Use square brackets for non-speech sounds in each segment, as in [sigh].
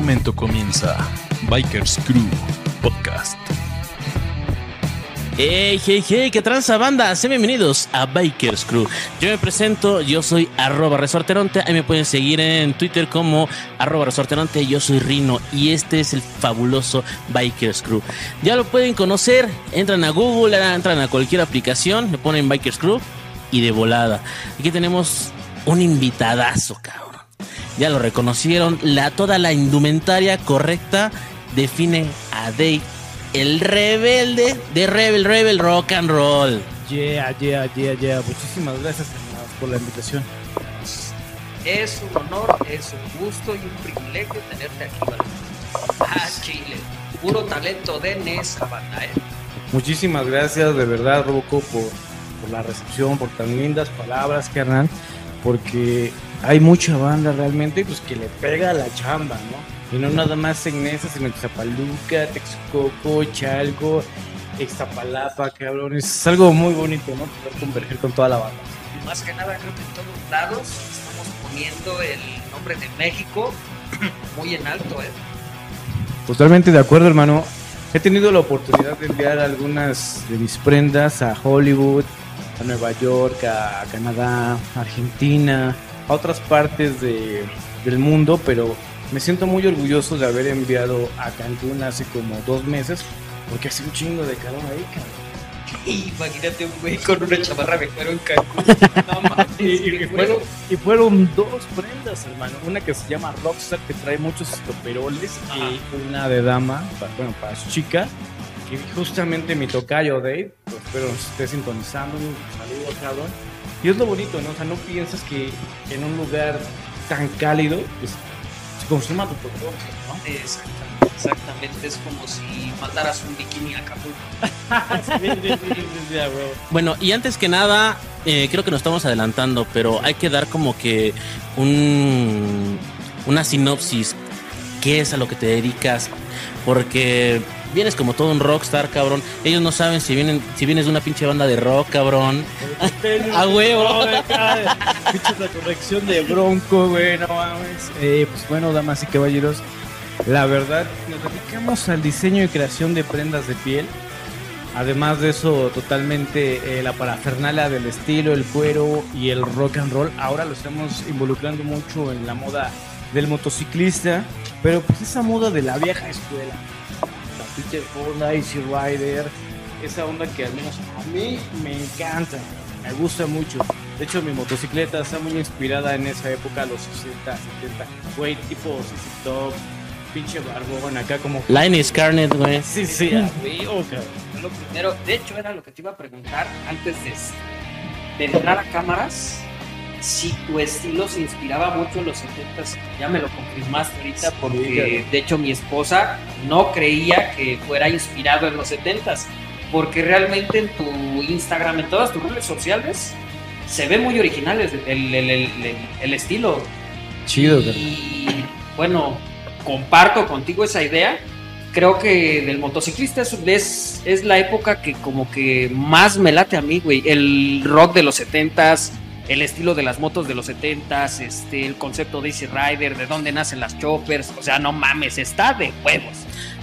momento comienza Bikers Crew Podcast. Hey, hey, hey, qué tranza banda, sean bienvenidos a Bikers Crew. Yo me presento, yo soy arroba resorteronte, ahí me pueden seguir en Twitter como arroba resorteronte, yo soy Rino y este es el fabuloso Bikers Crew. Ya lo pueden conocer, entran a Google, entran a cualquier aplicación, me ponen Bikers Crew y de volada. Aquí tenemos un invitadazo, cabrón. Ya lo reconocieron, la, toda la indumentaria correcta define a Dave el rebelde de Rebel Rebel Rock and Roll. Yeah, yeah, yeah, yeah. Muchísimas gracias por la invitación. Es un honor, es un gusto y un privilegio tenerte aquí. Ah, Chile. Puro talento de Nesa, banda, ¿eh? Muchísimas gracias, de verdad, Roco, por, por la recepción, por tan lindas palabras, carnal. Porque hay mucha banda realmente pues, que le pega la chamba, ¿no? Y no nada más en esa, sino en Zapaluca, Texcoco, Chalco, Extapalapa, cabrón. Es algo muy bonito, ¿no? Poder converger con toda la banda. Y más que nada, creo que en todos lados estamos poniendo el nombre de México [clears throat] muy en alto, ¿eh? Totalmente de acuerdo, hermano. He tenido la oportunidad de enviar algunas de mis prendas a Hollywood, a Nueva York, a Canadá, a Argentina, a otras partes de, del mundo, pero me siento muy orgulloso de haber enviado a Cancún hace como dos meses, porque hace un chingo de calor ahí, cabrón. [laughs] Imagínate un güey con una chamarra cuero en Cancún. [laughs] No Y, y- y fueron, y fueron dos prendas, hermano. Una que se llama Rockstar, que trae muchos estoperoles, y una de dama, para, bueno, para su chica, que justamente mi tocayo Dave, pues espero nos esté sintonizando, un saludo, cabrón. Y es lo bonito, ¿no? O sea, no piensas que en un lugar tan cálido, pues, se consuma tu producto, ¿no? Exactamente, exactamente. Es como si mandaras un bikini [laughs] a Acapulco. Bueno, y antes que nada, eh, creo que nos estamos adelantando, pero hay que dar como que un, una sinopsis. ¿Qué es a lo que te dedicas? Porque vienes como todo un rockstar, cabrón. Ellos no saben si vienen, si vienes de una pinche banda de rock, cabrón. A huevo. Escuchas la corrección de Bronco, güey, no mames. Eh, pues bueno, damas y caballeros, la verdad, nos dedicamos al diseño y creación de prendas de piel. Además de eso, totalmente eh, la parafernalia del estilo, el cuero y el rock and roll. Ahora lo estamos involucrando mucho en la moda del motociclista, pero pues esa moda de la vieja escuela. Peter Fonda, Easy Rider, esa onda que al menos a mí me encanta, me gusta mucho. De hecho, mi motocicleta está muy inspirada en esa época, los 60, 70. Güey, tipo CC Top, pinche barbón acá como... Line Scarnet, güey. Sí, sí, a huevo, cabrón. Lo primero, de hecho, era lo que te iba a preguntar antes de, de entrar a cámaras. Si tu estilo se inspiraba mucho en los 70s, ya me lo confirmaste ahorita, porque de hecho mi esposa no creía que fuera inspirado en los 70s, porque realmente en tu Instagram, en todas tus redes sociales, se ve muy original el, el- el- el- estilo. Chido. Y bueno, comparto contigo esa idea. Creo que del motociclista es, es, es la época que como que más me late a mí, güey. El rock de los 70s, el estilo de las motos de los 70s, este, el concepto de Easy Rider, de dónde nacen las choppers. O sea, no mames, está de huevos.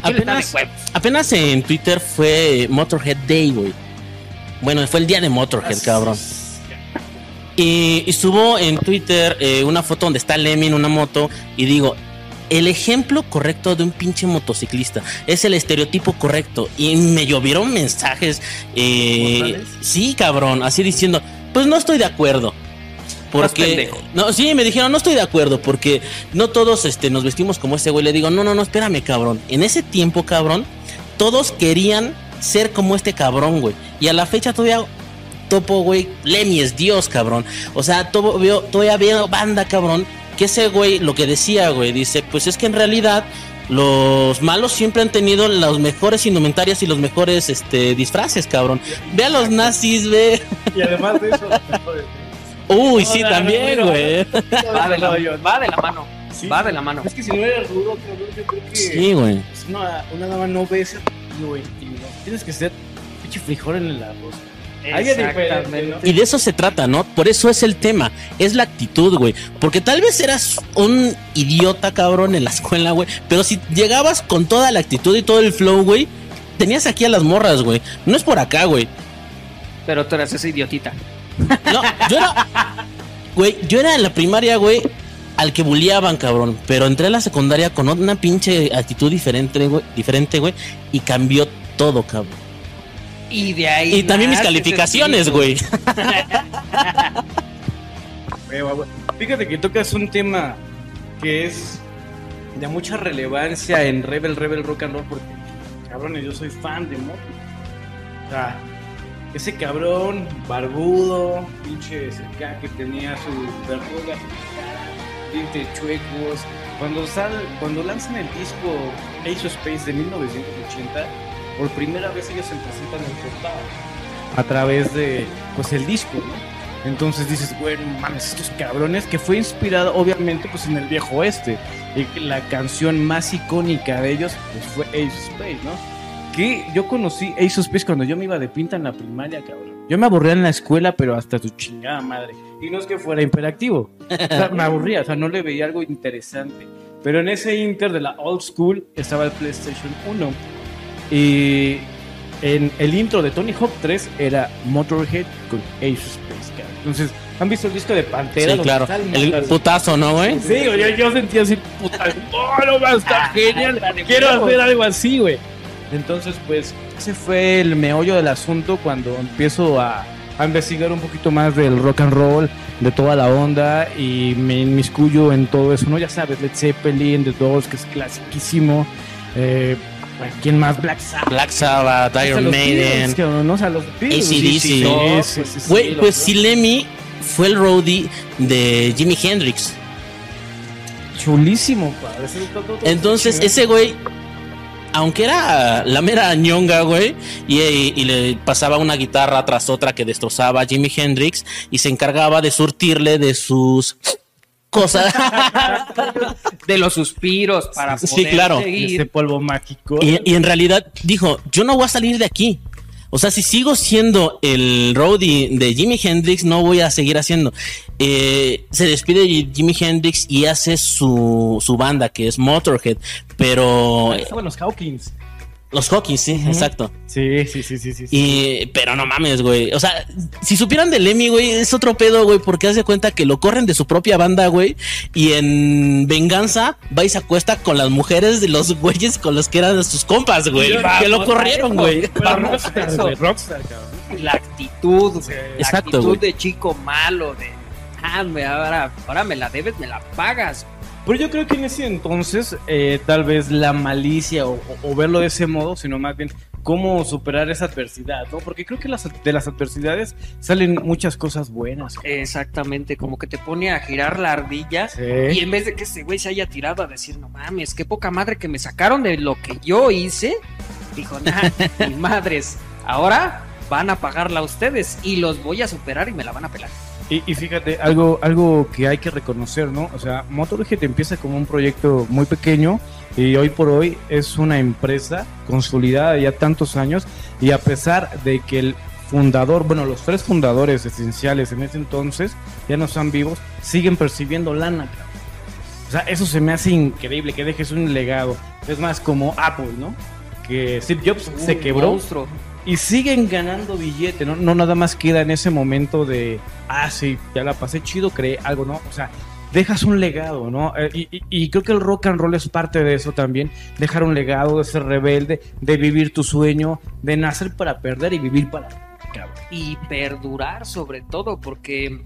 Chile está de Apenas, huevos. apenas en Twitter fue Motorhead Day, güey. Bueno, fue el día de Motorhead, cabrón. Y, y subo en Twitter eh, una foto donde está Lemmy en una moto y digo, el ejemplo correcto de un pinche motociclista es el estereotipo correcto. Y me llovieron mensajes. eh, sí, cabrón, así diciendo, pues no estoy de acuerdo. Porque no, sí, me dijeron, no estoy de acuerdo, porque no todos este, nos vestimos como ese güey. Le digo, no, no, no, espérame, cabrón. En ese tiempo, cabrón, todos querían ser como este cabrón, güey. Y a la fecha todavía topo, güey, Lemmy es Dios, cabrón. O sea, todo, veo, todavía veo banda, cabrón, que ese güey, lo que decía, güey, dice, pues es que en realidad los malos siempre han tenido los mejores indumentarias y los mejores este, disfraces, cabrón. Ve a los nazis, ve. Y además de eso, Uy, No, sí, no, también, no, no. güey. Va de la, va de la mano. Sí. Va de la mano. es que si no eres rudo, cabrón, yo creo que Sí, güey. una, una dama no ve ese güey, Tienes que ser pinche frijol en el arroz. Exactamente. Y de eso se trata, ¿no? Por eso es el tema. Es la actitud, güey. Porque tal vez eras un idiota, cabrón, en la escuela, güey. Pero si llegabas con toda la actitud y todo el flow, güey, tenías aquí a las morras, güey. No es por acá, güey. Pero tú eras esa idiotita. No, yo era. Güey, yo era en la primaria, güey, al que bulliaban, cabrón. Pero entré a la secundaria con una pinche actitud diferente, güey. Diferente, güey. Y cambió todo, cabrón. Y de ahí. Y también mis calificaciones, güey. [laughs] Fíjate que tocas un tema que es de mucha relevancia en Rebel Rebel Rock and Roll porque, cabrones, yo soy fan de Motley. O sea, ese cabrón barbudo, pinche acá que tenía su verruga, dientes chuecos. Cuando, sal, cuando lanzan el disco Ace of Space de 1980, por primera vez ellos se presentan en portada a través de pues el disco, ¿no? Entonces dices, güey, no mames, estos cabrones, que fue inspirado obviamente pues en el viejo oeste. Y la canción más icónica de ellos pues fue Ace of Space, ¿no? Que yo conocí Ace of Space cuando yo me iba de pinta en la primaria, cabrón. Yo me aburría en la escuela, pero hasta tu chingada madre. Y no es que fuera imperactivo. Me aburría, o sea, no le veía algo interesante. Pero en ese inter de la old school estaba el PlayStation 1. Y en el intro de Tony Hawk 3 era Motorhead con Ace Space. Entonces, ¿han visto el disco de Pantera? Sí, claro. el putazo, ¿no, güey? Sí, yo, yo sentía así, puta, oh, no más, está Ah, genial, quiero hacer algo así, güey. Entonces, pues, ese fue el meollo del asunto cuando empiezo a, a investigar un poquito más del rock and roll, de toda la onda, y me inmiscuyo en todo eso, ¿no? Ya sabes, Led Zeppelin, The Doors, que es clasiquísimo, eh, ¿quién más? Black Sabbath. Black Sabbath, Iron Maiden. ¿no? O sea, los AC/DC. sí, Güey, pues. Silemi fue el roadie de Jimi Hendrix. Chulísimo, padre. Entonces, ese güey, aunque era la mera ñonga, güey, y, y le pasaba una guitarra tras otra que destrozaba a Jimi Hendrix y se encargaba de surtirle de sus cosas. De los suspiros para Sí, poder claro. seguir. Ese polvo mágico. y, y en realidad dijo, yo no voy a salir de aquí. O sea, si sigo siendo el roadie de Jimi Hendrix, no voy a seguir haciendo. Eh, se despide de Jimi Hendrix y hace su, su banda, que es Motorhead. Pero Estaban los Hawkins. Los Hawkins, sí, exacto. Sí, sí, sí, sí, sí. Y, pero no mames, güey. O sea, si supieran de Lemmy, güey, es otro pedo, güey, porque hace cuenta que lo corren de su propia banda, güey. Y en venganza va y se acuesta con las mujeres de los güeyes con los que eran sus compas, güey. Que lo corrieron, güey. Rockstar, eso. güey, Rockstar, cabrón. La actitud, güey. La Exacto, actitud de chico malo, de. Ah, me- ahora, ahora me la debes, me la pagas. Pero yo creo que en ese entonces, eh, tal vez la malicia o, verlo de ese modo, sino más bien cómo superar esa adversidad, ¿no? Porque creo que las, de las adversidades salen muchas cosas buenas. Exactamente, como que te pone a girar la ardilla. Sí. Y en vez de que ese güey se haya tirado a decir, no mames, qué poca madre que me sacaron de lo que yo hice, dijo, nah, [laughs] ni madres, ahora van a pagarla ustedes y los voy a superar y me la van a pelar. Y, y fíjate, algo, algo que hay que reconocer, ¿no? O sea, Motorhead empieza como un proyecto muy pequeño y hoy por hoy es una empresa consolidada ya tantos años y a pesar de que el fundador, bueno, los tres fundadores esenciales en ese entonces ya no están vivos, siguen percibiendo lana. O sea, eso se me hace increíble, que dejes un legado. Es más, como Apple, ¿no? Que Steve Jobs se quebró monstruo. Y siguen ganando billete, ¿no? No nada más queda en ese momento de, ah, sí, ya la pasé chido, creé algo, ¿no? O sea, dejas un legado, ¿no? Eh, y, y- creo que el rock and roll es parte de eso también, dejar un legado, de ser rebelde, de vivir tu sueño, de nacer para perder y vivir para... y perdurar sobre todo porque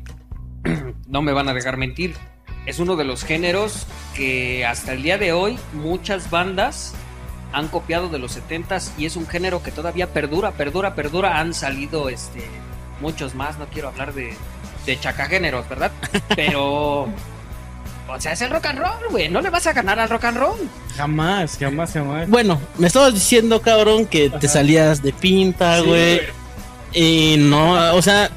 [clears throat] no me van a dejar mentir es uno de los géneros que hasta el día de hoy muchas bandas han copiado de los 70s y es un género que todavía perdura, perdura, perdura. Han salido este muchos más, no quiero hablar de, de chacagéneros, ¿verdad? [laughs] Pero o sea, es el rock and roll, güey, no le vas a ganar al rock and roll. Jamás, jamás, jamás. Bueno, me estabas diciendo, cabrón, que te salías de pinta, Sí, güey. y no, o sea,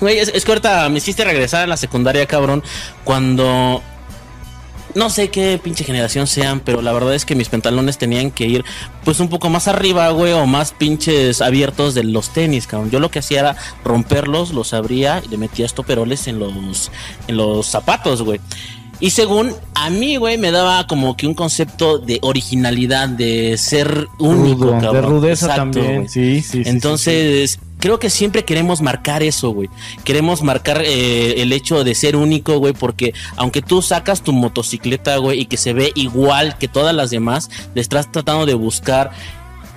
güey, es, es que ahorita me hiciste regresar a la secundaria, cabrón, cuando no sé qué pinche generación sean, pero la verdad es que mis pantalones tenían que ir pues un poco más arriba, güey, o más pinches abiertos de los tenis, cabrón. Yo lo que hacía era romperlos, los abría y le metía estoperoles en los, en los zapatos, güey. Y según a mí, güey, me daba como que un concepto de originalidad, de ser único, Rudo, cabrón. de rudeza Exacto, también. Sí, sí, sí. Entonces, creo que siempre queremos marcar eso, güey. Queremos marcar eh, el hecho de ser único, güey, porque aunque tú sacas tu motocicleta, güey, y que se ve igual que todas las demás, le estás tratando de buscar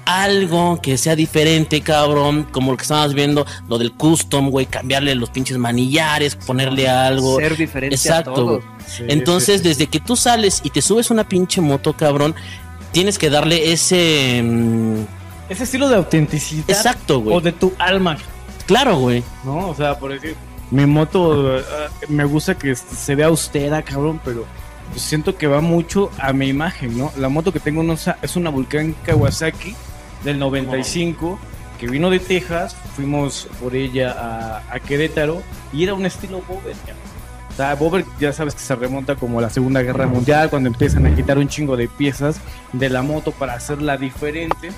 algo que sea diferente, cabrón, como lo que estábamos viendo, lo del custom, güey, cambiarle los pinches manillares, ponerle algo. Ser diferente Exacto, a todo. güey. Sí, Entonces, sí, sí. desde que tú sales y te subes una pinche moto, cabrón, tienes que darle ese... mm, Ese estilo de autenticidad. exacto, güey. O de tu alma, Claro, güey. ¿no? O sea, por decir, mi moto eh, me gusta que se vea austera, cabrón, pero yo siento que va mucho a mi imagen, ¿no? La moto que tengo no es una Vulcan Kawasaki del 95 que vino de Texas, fuimos por ella a, a Querétaro y era un estilo Bober. O sea, Bober ya sabes que se remonta como a la Segunda Guerra Mundial, cuando empiezan a quitar un chingo de piezas de la moto para hacerla diferente.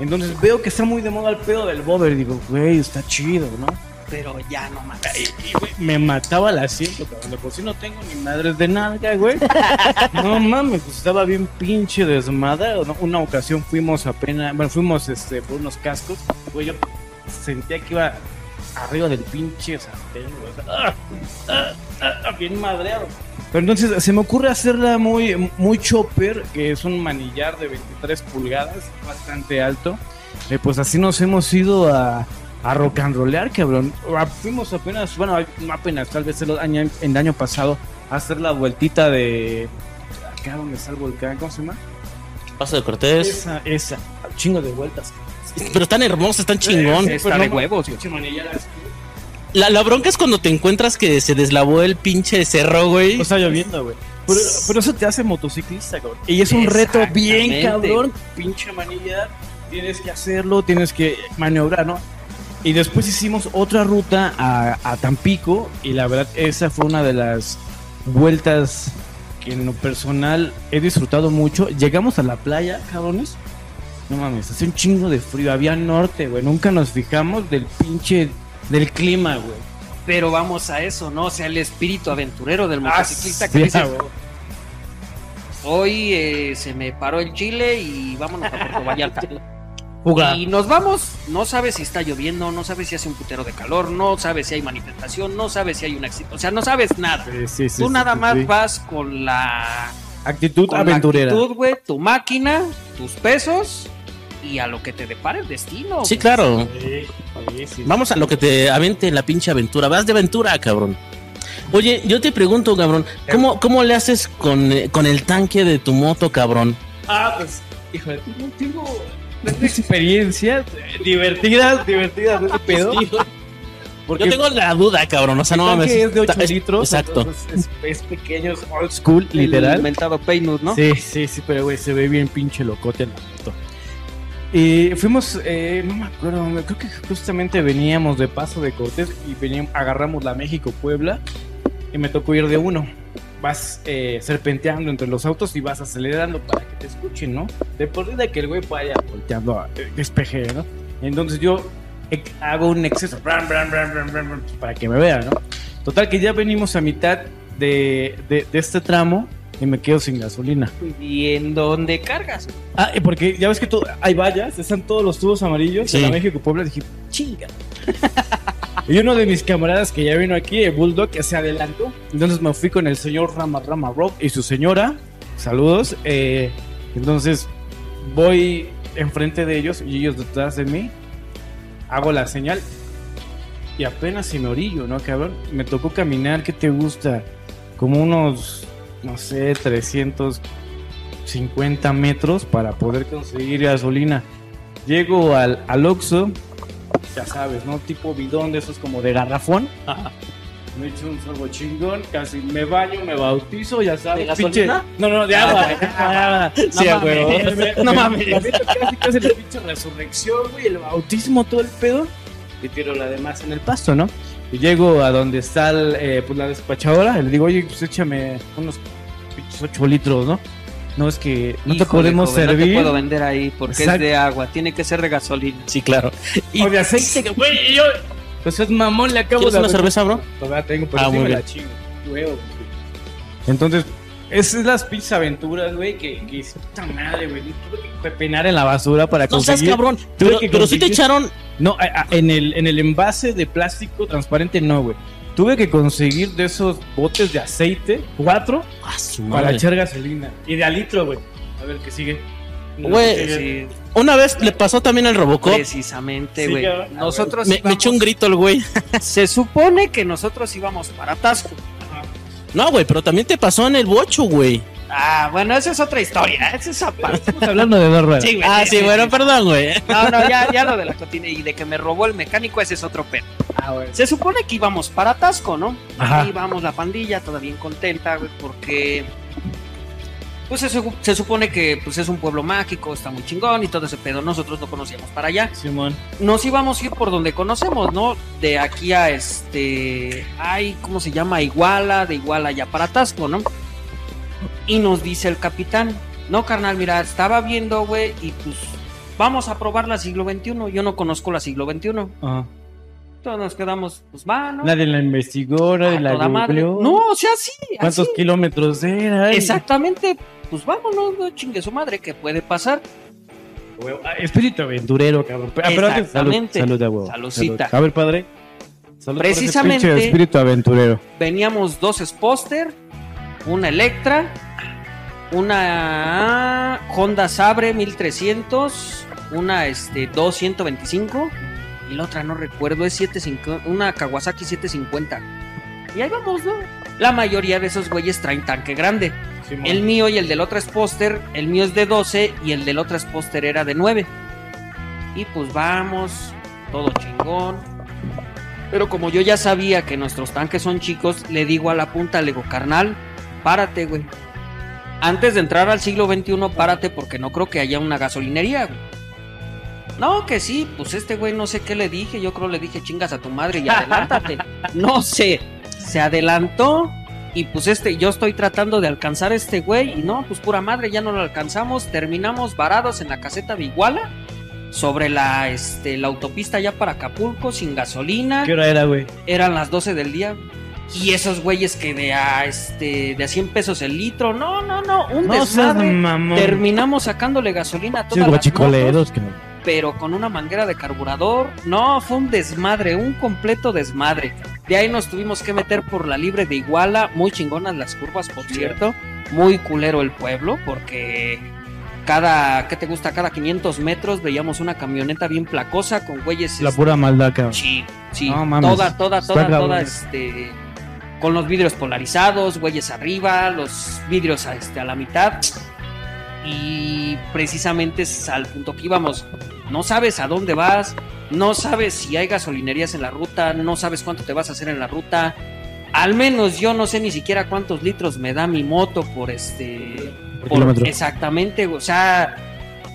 Entonces veo que está muy de moda el pedo del Bober. Digo, güey, está chido, ¿no? Pero ya no mames. Y, güey, me mataba el asiento, cabrón. De por sí no tengo ni madres de nalga, güey. [laughs] No mames, pues estaba bien pinche desmadrado. ¿no? Una ocasión fuimos apenas, bueno, fuimos este, por unos cascos. Güey, yo sentía que iba arriba del pinche sartén, güey. O sea, ¡ah! ¡Ah! ¡Ah! bien madreado. Pero entonces se me ocurre hacerla muy, muy chopper, que es un manillar de 23 pulgadas, bastante alto. Eh, pues así nos hemos ido a, a rock and rollear, cabrón. Ah, Fuimos apenas, bueno, no apenas, tal vez el año, el año pasado, a hacer la vueltita de. Acá donde está el volcán, ¿cómo se llama? Paso de Cortés. Esa, esa. Chingo de vueltas. Pero están hermosos, están chingón. Está de huevos, La, la bronca es cuando te encuentras que se deslavó el pinche cerro, güey. Está lloviendo, güey. Pero, pero eso te hace motociclista, cabrón. Y es un reto bien cabrón. Pinche manilla. Tienes que hacerlo, tienes que maniobrar, ¿no? Y después hicimos otra ruta a, a Tampico. Y la verdad, esa fue una de las vueltas que en lo personal he disfrutado mucho. Llegamos a la playa, cabrones. No mames, hace un chingo de frío. Había norte, güey. Nunca nos fijamos del pinche. Del clima, güey. Pero vamos a eso, ¿no? O sea, el espíritu aventurero del motociclista Ah, que sí, dice, hoy eh, se me paró el chile y vámonos a Puerto Vallarta. [laughs] Fuga. Y nos vamos, no sabes si está lloviendo, no sabes si hace un putero de calor, no sabes si hay manifestación, no sabes si hay un accidente, o sea, no sabes nada. Sí, sí, sí, Tú nada más vas con la, Actitud con la aventurera. actitud, güey, tu máquina, tus pesos y a lo que te depara el destino. Sí, güey. claro. Sí, sí, sí. Vamos a lo que te avente la pinche aventura. Vas de aventura, cabrón. Oye, yo te pregunto, cabrón, ¿cómo, cómo le haces con, eh, con el tanque de tu moto, cabrón? Ah, pues, híjole, tengo, tengo tengo experiencias eh, divertidas, divertidas de ese pedo. Porque Yo tengo la duda, cabrón. O sea, el no mames. es de 8 Ta- es- litros. Exacto. Es, es pequeño, es old school, El literal. inventado Paynut, ¿no? Sí, sí, sí, pero güey, se ve bien pinche locote la moto. Y fuimos, eh, no me acuerdo, creo que justamente veníamos de Paso de Cortés y veníamos, agarramos la México-Puebla y me tocó ir de uno. Vas eh, serpenteando entre los autos y vas acelerando para que te escuchen, ¿no? De por vida que el güey vaya volteando a eh, despeje, ¿no? Entonces yo eh, hago un exceso para que me vea, ¿no? Total que ya venimos a mitad de, de, de este tramo y me quedo sin gasolina. ¿Y en dónde cargas? Ah, porque ya ves que tú, hay vallas, están todos los tubos amarillos Sí. de la México Puebla. Dije, chinga. [laughs] y uno de mis camaradas que ya vino aquí, el Bulldog, que se adelantó. Entonces me fui con el señor Rama Rama Rock y su señora. Saludos. eh, entonces voy enfrente de ellos y ellos detrás de mí. Hago la señal y apenas si me orillo, ¿no, cabrón? Me tocó caminar, ¿qué te gusta? Como unos, no sé, 350 metros para poder conseguir gasolina. Llego al, al Oxxo, ya sabes, ¿no? Tipo bidón de esos como de garrafón. Me echo un sorbo chingón, casi me baño, me bautizo, ya sabes. ¿De gasolina? pinche- No, no, de agua. de agua. Sí, no a huevo. mames, me- No me- mames. Casi, casi la pinche resurrección, güey, el bautismo, todo el pedo. Y tiro la demás en el pasto, ¿no? Y llego a donde está el, eh, pues, la despachadora y le digo, oye, pues échame unos pinches 8 litros, ¿no? No es que no te Híjole, podemos joven, No servir. te puedo vender ahí porque Exacto. es de agua. Tiene que ser de gasolina. Sí, claro. Y o de aceite, güey. y Yo, pues es mamón, le acabo ¿Quieres de una cerveza, bro? Todavía tengo, pero Ah, sí me la chingo. Entonces, esas son las pinches aventuras, güey, que, que es puta madre, güey. Tuve que pepenar en la basura para No seas conseguir. cabrón. Tuve Pero, pero sí te echaron. No, a- a- en el, en el envase de plástico transparente no, güey. Tuve que conseguir de esos botes de aceite, cuatro, Ah, para echar gasolina. Y de a litro, güey. A ver, ¿qué sigue? Güey, Sí, Una vez le pasó también al Robocop. precisamente, Sí, güey. nosotros Me, me íbamos- echó un grito el güey. [laughs] Se supone que nosotros íbamos para Tasco. No, güey, pero también te pasó en el bocho, güey. Ah, bueno, esa es otra historia. Esa es aparte. Estamos hablando de dos ruedas. Sí, güey, Ah, sí, bueno, perdón, güey. No, no, ya, ya lo de la cotina y de que me robó el mecánico, ese es otro pedo. Ah, güey. Se supone que íbamos para Tasco, ¿no? Ajá. Íbamos la pandilla, toda bien contenta, güey, porque. Pues se, se supone que pues, es un pueblo mágico, está muy chingón y todo ese pedo. Nosotros no conocíamos para allá. Simón. Nos íbamos a ir por donde conocemos, ¿no? De aquí a este. Ay, ¿cómo se llama? Iguala, de Iguala ya para Tasco, ¿no? Y nos dice el capitán, no, carnal, mira, estaba viendo, güey, y pues vamos a probar la siglo XXI. Yo no conozco la siglo XXI. Ajá. Todos nos quedamos, pues va, ¿no? Nadie la investigó, nadie la googleó. No, o sea, sí. ¿Cuántos así. kilómetros era? Exactamente. Pues vámonos, no chingue su madre, ¿qué puede pasar? Huevo. Ah, espíritu aventurero, cabrón. Ah, pero antes, Exactamente. Salud, salud huevo. Saludcita. Salud. A ver, padre. Salud por ese Precisamente- espíritu aventurero. Veníamos dos Sposter, una Electra, una Honda Sabre 1300, una este 225 y la otra no recuerdo, es 75, una Kawasaki 750. Y ahí vamos, ¿no? La mayoría de esos güeyes traen tanque grande. El mío y el del otro Sposter, el mío es de 12 y el del otro Sposter era de 9. Y pues vamos, todo chingón. Pero como yo ya sabía que nuestros tanques son chicos, le digo a la punta, le digo, carnal, párate, güey. Antes de entrar al siglo XXI, párate porque no creo que haya una gasolinería, güey. No, que sí, pues este güey no sé qué le dije, yo creo le dije chingas a tu madre y adelántate. [laughs] no sé, se adelantó y pues este, yo estoy tratando de alcanzar a este güey y no, pues pura madre, ya no lo alcanzamos, terminamos varados en la caseta de Iguala, sobre la, este, la autopista ya para Acapulco, sin gasolina, ¿Qué hora era, güey? eran las 12 del día. Y esos güeyes que de a, este, de a 100 pesos el litro, no, no, no, un No seas desmadre. mamón. Terminamos sacándole gasolina a Sí, todas las motos, guachicoleros, que no. Pero con una manguera de carburador. No, fue un desmadre, un completo desmadre. De ahí nos tuvimos que meter por la libre de Iguala, muy chingonas las curvas, por cierto. Muy culero el pueblo, porque cada, ¿qué te gusta? Cada 500 metros veíamos una camioneta bien placosa con güeyes. La este, pura maldad, cabrón. Sí, sí, No mames. toda, toda, toda, toda, este, con los vidrios polarizados, güeyes arriba, los vidrios a, este, a la mitad. Y precisamente es al punto que íbamos. No sabes a dónde vas, no sabes si hay gasolinerías en la ruta, no sabes cuánto te vas a hacer en la ruta. Al menos yo no sé ni siquiera cuántos litros me da mi moto por este. Por exactamente, o sea,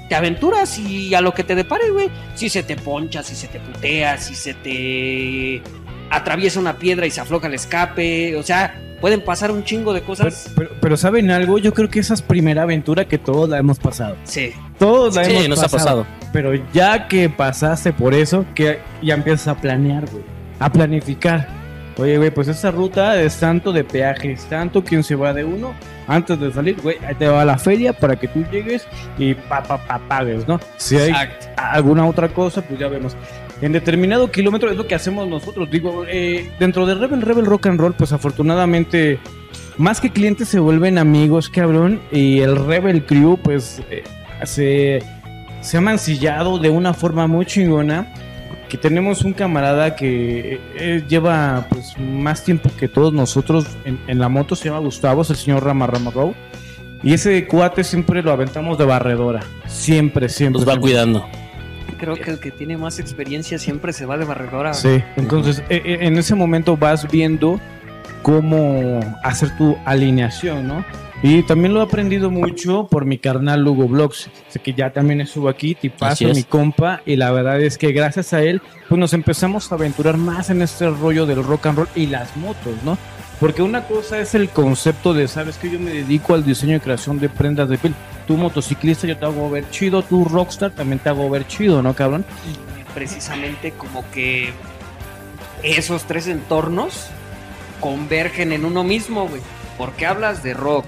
te aventuras y a lo que te depare, güey. Si se te poncha, si se te putea, si se te atraviesa una piedra y se afloja el escape, o sea, pueden pasar un chingo de Pero, cosas. pero- pero ¿saben algo? Yo creo que esa es primera aventura que todos la hemos pasado. Sí, Todos la Sí, hemos nos ha pasado. Pero ya que pasaste por eso, que ya empiezas a planear, güey. A planificar. Oye, güey, pues esa ruta es tanto de peaje, es tanto quien se va de uno. Antes de salir, güey, ahí te va a la feria para que tú llegues y pa, pa, pa, pagues, ¿no? Si hay exacto. alguna otra cosa, pues ya vemos. En determinado kilómetro es lo que hacemos nosotros. Digo, eh, dentro de Rebel Rebel Rock and Roll, pues afortunadamente, más que clientes se vuelven amigos, cabrón. Y el Rebel Crew, pues, eh, se, se ha mancillado de una forma muy chingona. Que tenemos un camarada que eh, lleva pues más tiempo que todos nosotros en, en la moto, se llama Gustavo, es el señor Rama Rama Row. Y ese cuate siempre lo aventamos de barredora. Siempre, siempre. Nos va siempre. cuidando. Creo que el que tiene más experiencia siempre se va de barredora. Sí, entonces eh, eh, en ese momento vas viendo cómo hacer tu alineación, ¿no? Y también lo he aprendido mucho por mi carnal Lugo Vlogs, sé que ya también estuvo aquí, tipazo, mi compa, y la verdad es que gracias a él, pues nos empezamos a aventurar más en este rollo del rock and roll y las motos, ¿no? Porque una cosa es el concepto de, sabes que yo me dedico al diseño y creación de prendas de piel. Tú motociclista, yo te hago ver chido. Tú rockstar, también te hago ver chido, ¿no, cabrón? precisamente como que esos tres entornos convergen en uno mismo, güey. Porque hablas de rock,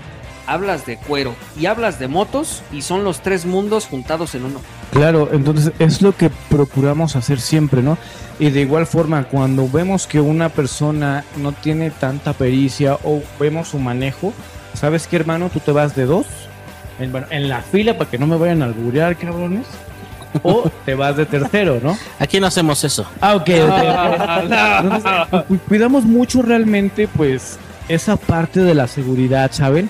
hablas de cuero y hablas de motos y son los tres mundos juntados en uno. Claro, entonces es lo que procuramos hacer siempre, ¿no? Y de igual forma, cuando vemos que una persona no tiene tanta pericia o vemos su manejo, ¿sabes qué, hermano? Tú te vas de dos, en, bueno, en la fila para que no me vayan a alburear, cabrones. O te vas de tercero, ¿no? Aquí no hacemos eso. Ah, ok. Entonces, cu- cuidamos mucho realmente, pues, esa parte de la seguridad, ¿saben?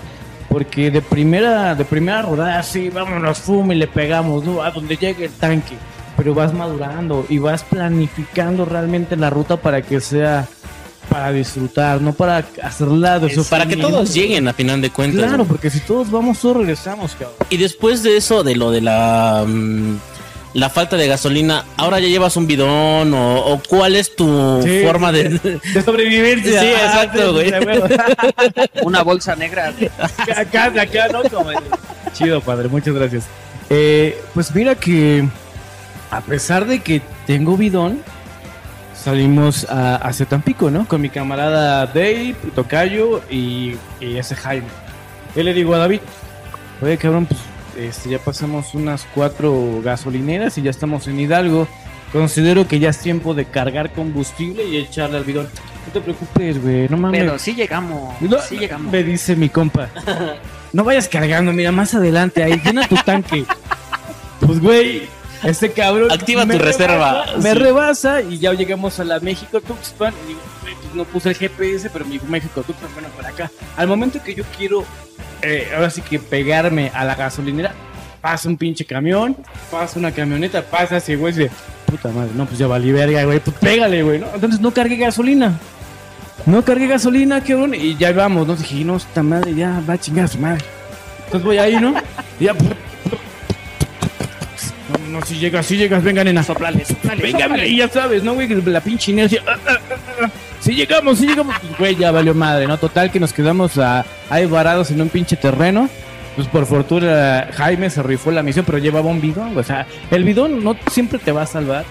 Porque de primera, de primera rodada, sí, vámonos, fum, y le pegamos, ¿no? A donde llegue el tanque. Pero vas madurando y vas planificando realmente la ruta para que sea para disfrutar, no para hacerla de para que todos lleguen a final de cuentas. Claro, güey. porque si todos vamos, todos regresamos, cabrón. Y después de eso, de lo de la mm, la falta de gasolina, ahora ya llevas un bidón o, o cuál es tu Sí, forma de De sobrevivencia. Sí, exacto, güey. [laughs] Una bolsa negra. acá, de acá, ¿no? Como Chido, padre, muchas gracias. Eh, pues mira que a pesar de que tengo bidón, salimos a, hacia Tampico, ¿no? Con mi camarada Dave, Tocayo y, y ese Jaime. Yo le digo a David, oye cabrón, pues este, ya pasamos unas cuatro gasolineras y ya estamos en Hidalgo. Considero que ya es tiempo de cargar combustible y echarle al bidón. No te preocupes, güey, no mames. Pero sí llegamos. No, Sí llegamos. Me dice mi compa. No vayas cargando, mira, más adelante, ahí llena tu tanque. [laughs] Pues, güey, este cabrón. Activa tu reserva, rebasa, Me rebasa y ya llegamos a la México Tuxpan. Y digo, pues no puse el GPS, pero me dijo México Tuxpan, bueno, para acá. Al momento que yo quiero, eh, ahora sí que pegarme a la gasolinera, pasa un pinche camión, pasa una camioneta, pasa ese güey, dice, puta madre, no, pues ya valí verga, güey, pues pégale, güey, ¿no? Entonces no cargué gasolina. No cargué gasolina, cabrón, y ya vamos, ¿no? Dije, no, esta madre ya va a chingar a su madre. Entonces voy ahí, ¿no? Y ya. No, si llegas, si llegas, venga, nena. Soplale, soplale, Venga, soplale. y ya sabes, ¿no, güey? La pinche inercia. Ah, ah, ah. Si llegamos, si llegamos. Y, Güey, ya valió madre, ¿no? Total que nos quedamos a- ahí varados en un pinche terreno. Pues por fortuna Jaime se rifó la misión, pero llevaba un bidón. O sea, el bidón no siempre te va a salvar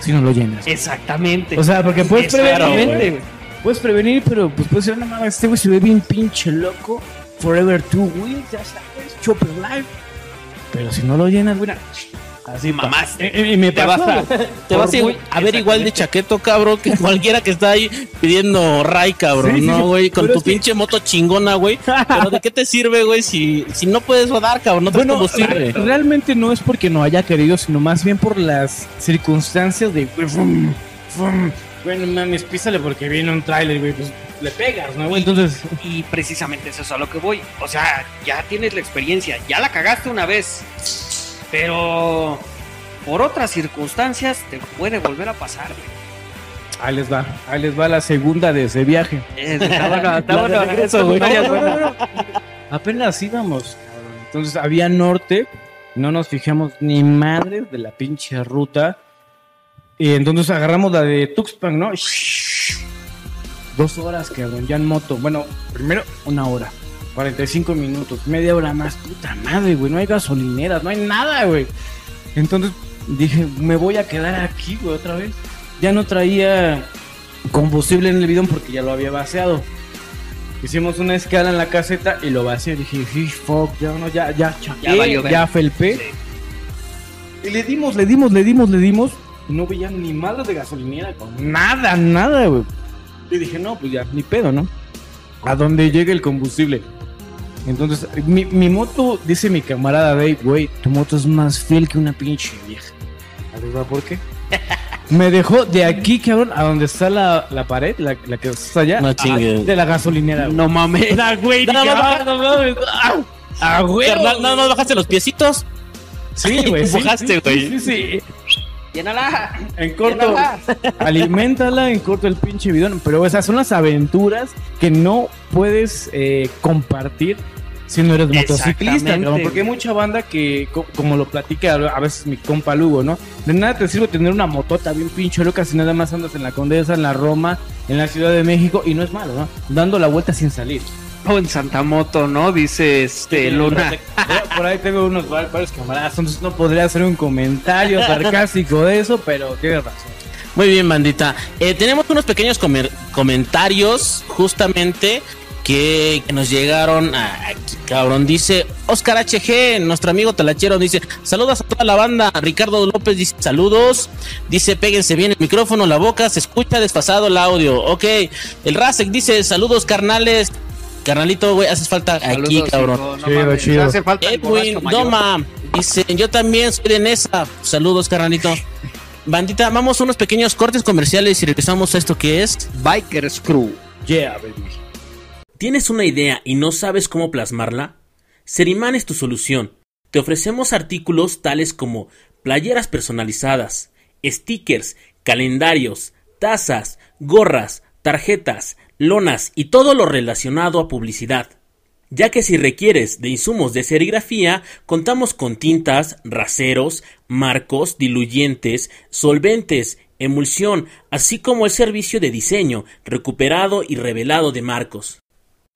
si no lo llenas. Exactamente. O sea, porque puedes prevenir, güey. puedes prevenir, pero pues puedes decir, no mames, este güey se ve bien pinche loco. Forever two wheels, ya sabes, Chopper Life. Pero si no lo llenas, güey, así Mamaste. Eh, eh, y me Te vas a-. [laughs] Te vas a, ver igual de chaqueto, cabrón, que cualquiera que está ahí pidiendo ray, cabrón, Sí, sí, ¿no, güey? Con tu es que- pinche moto chingona, güey. Pero ¿de qué te sirve, güey, si, si no puedes rodar, cabrón? No traes Bueno, combustible. re- realmente no es porque no haya querido, sino más bien por las circunstancias de. Bueno, mames, písale porque viene un tráiler, güey, pues le pegas, ¿no, güey? Entonces, Y precisamente eso es a lo que voy. O sea, ya tienes la experiencia, ya la cagaste una vez. Pero por otras circunstancias te puede volver a pasar. güey. ahí les va, ahí les va la segunda de ese viaje. Está bueno, está La bueno. [laughs] de regreso, güey. No, no, no. Apenas íbamos, cabrón. Entonces había norte, no nos fijamos ni madres de la pinche ruta. Y entonces agarramos la de Tuxpan, ¿no? Dos horas, cabrón, ya en moto. Bueno, primero una hora. 45 minutos, media hora más. Puta madre, güey. No hay gasolineras, no hay nada, güey. Entonces dije, me voy a quedar aquí, güey, otra vez. Ya no traía combustible en el bidón porque ya lo había vaciado. Hicimos una escala en la caseta y lo vacié. Dije, "Sí, fuck, ya no, ya, ya, Ya ya felpé. Y le dimos, le dimos, le dimos, le dimos. No veía ni madre de gasolinera con nada, nada, güey. Y dije, no, pues ya, ni pedo, ¿no? A donde llegue el combustible. Entonces, mi, mi moto, dice mi camarada Dave, güey, tu moto es más fiel que una pinche vieja. ¿Arriba por qué? [laughs] Me dejó de aquí, cabrón, a donde está la, la pared, la, la que está allá, No chingues. de la gasolinera. güey. No mames. [laughs] Ah, güey, No, no, no, ah, no mames. Ah, ah, güey. Carnal, no, no bajaste los piecitos. Sí, [laughs] güey. Empujaste, sí, güey. Sí, sí. Llénala. En corto, Llénala. aliméntala en corto el pinche bidón. Pero esas son las aventuras que no puedes eh, compartir si no eres motociclista, cabrón, porque hay mucha banda que, co- como lo platica a veces mi compa Lugo, ¿no? De nada te sirve tener una motota bien pinche loca si nada más andas en la Condesa, en la Roma, en la Ciudad de México, y no es malo, ¿no? Dando la vuelta sin salir. O en Santa Moto, ¿no? Dice este Luna. Por- ahí tengo unos var- varios camaradas, entonces no podría hacer un comentario sarcástico de eso, pero tienes razón. Muy bien, bandita. Eh, tenemos unos pequeños comer- comentarios justamente que, que nos llegaron a- aquí, cabrón. Dice Oscar HG, nuestro amigo talachero, dice saludos a toda la banda. Ricardo López dice saludos. Dice péguense bien el micrófono, la boca, se escucha desfasado el audio. Ok. El Rasek dice saludos carnales. Carnalito, güey, haces falta aquí, Saludos, cabrón. no Chido, mames, chido. Hace falta Edwin borracho mayor. Doma dice, yo también soy de Nesa. Saludos, carnalito. Bandita, vamos a unos pequeños cortes comerciales y regresamos a esto que es. Bikers Crew. Yeah, baby. ¿Tienes una idea y no sabes cómo plasmarla? Seriman es tu solución. Te ofrecemos artículos tales como playeras personalizadas, stickers, calendarios, tazas, gorras, tarjetas, lonas y todo lo relacionado a publicidad. Ya que si requieres de insumos de serigrafía, contamos con tintas, raseros, marcos, diluyentes, solventes, emulsión, así como el servicio de diseño, recuperado y revelado de marcos.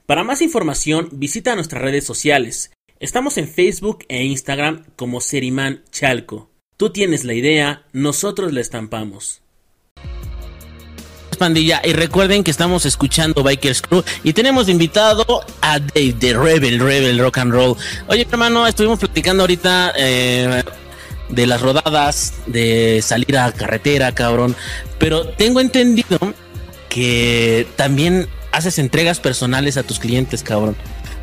Para más información, visita nuestras redes sociales. Estamos en Facebook e Instagram como Seriman Chalco. Tú tienes la idea, nosotros la estampamos. Pandilla, y recuerden que estamos escuchando Bikers Crew y tenemos invitado a Dave de Rebel, Rebel Rock and Roll. Oye, hermano, estuvimos platicando ahorita eh, de las rodadas, de salir a carretera, cabrón. Pero tengo entendido que también haces entregas personales a tus clientes, cabrón.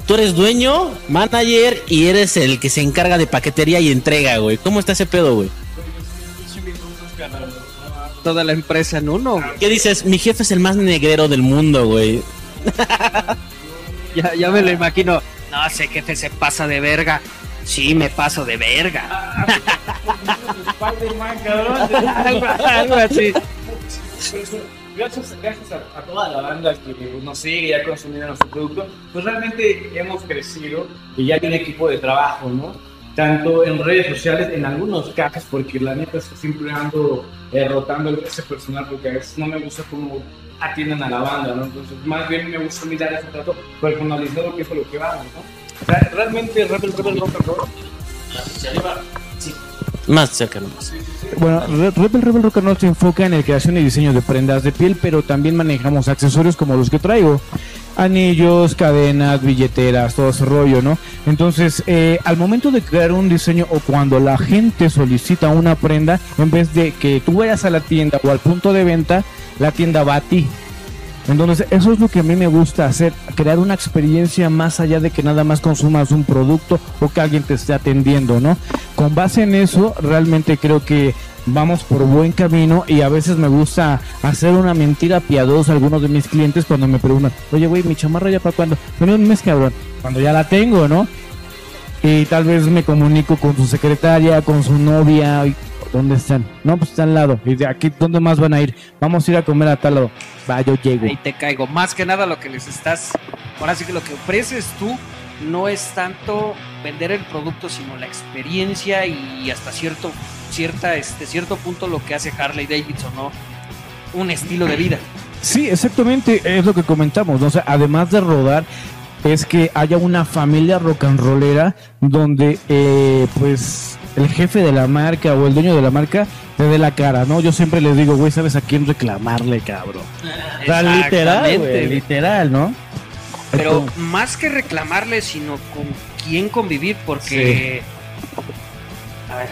Tú eres dueño, manager y eres el que se encarga de paquetería y entrega, güey. ¿Cómo está ese pedo, güey? Toda la empresa en uno. ¿Qué dices? Mi jefe es el más negrero del mundo, güey. Ya, ya me lo imagino. No sé, jefe, se pasa de verga. Sí, me paso de verga. Spider-Man, cabrón. algo, [laughs] algo así. Gracias, gracias a, a toda la banda que nos sigue y ha consumido nuestro producto, pues realmente hemos crecido y ya hay un equipo de trabajo, ¿no? Tanto en redes sociales, en algunos casos, porque la neta es que siempre ando eh, rotando el ese personal, porque a veces no me gusta cómo atienden a la banda, ¿no? Entonces, más bien me gusta mirar ese trato personalizado, que es lo que vamos, ¿no? O sea, realmente Rebel Rebel Rock and Roll Más cerca nomás. Bueno, Re- Rebel Rebel Rock and Roll se enfoca en la creación y diseño de prendas de piel, pero también manejamos accesorios como los que traigo. Anillos, cadenas, billeteras, todo ese rollo, ¿no? Entonces, eh, al momento de crear un diseño o cuando la gente solicita una prenda, en vez de que tú vayas a la tienda o al punto de venta, la tienda va a ti. Entonces, eso es lo que a mí me gusta hacer, crear una experiencia más allá de que nada más consumas un producto o que alguien te esté atendiendo, ¿no? Con base en eso, realmente creo que vamos por buen camino y a veces me gusta hacer una mentira piadosa a algunos de mis clientes cuando me preguntan, oye, güey, mi chamarra ya para cuándo? Bueno, un mes, cabrón, cuando ya la tengo, ¿no? Y tal vez me comunico con su secretaria, con su novia, y, ¿dónde están? No, pues está al lado. Y de aquí, ¿dónde más van a ir? Vamos a ir a comer a tal lado. Va, yo llego. Ahí te caigo. Más que nada lo que les estás. Ahora sí que lo que ofreces tú no es tanto vender el producto, sino la experiencia y hasta cierto, cierta, este, cierto punto lo que hace Harley Davidson, ¿no? Un estilo de vida. Sí, exactamente, es lo que comentamos, ¿no? O sea, además de rodar, es que haya una familia rock and rollera donde, eh, pues, el jefe de la marca o el dueño de la marca te dé la cara, ¿no? Yo siempre les digo, güey, ¿sabes a quién reclamarle, cabrón? O sea, literal, güey, literal, ¿no? Pero más que reclamarle, sino con quién convivir, porque. A ver,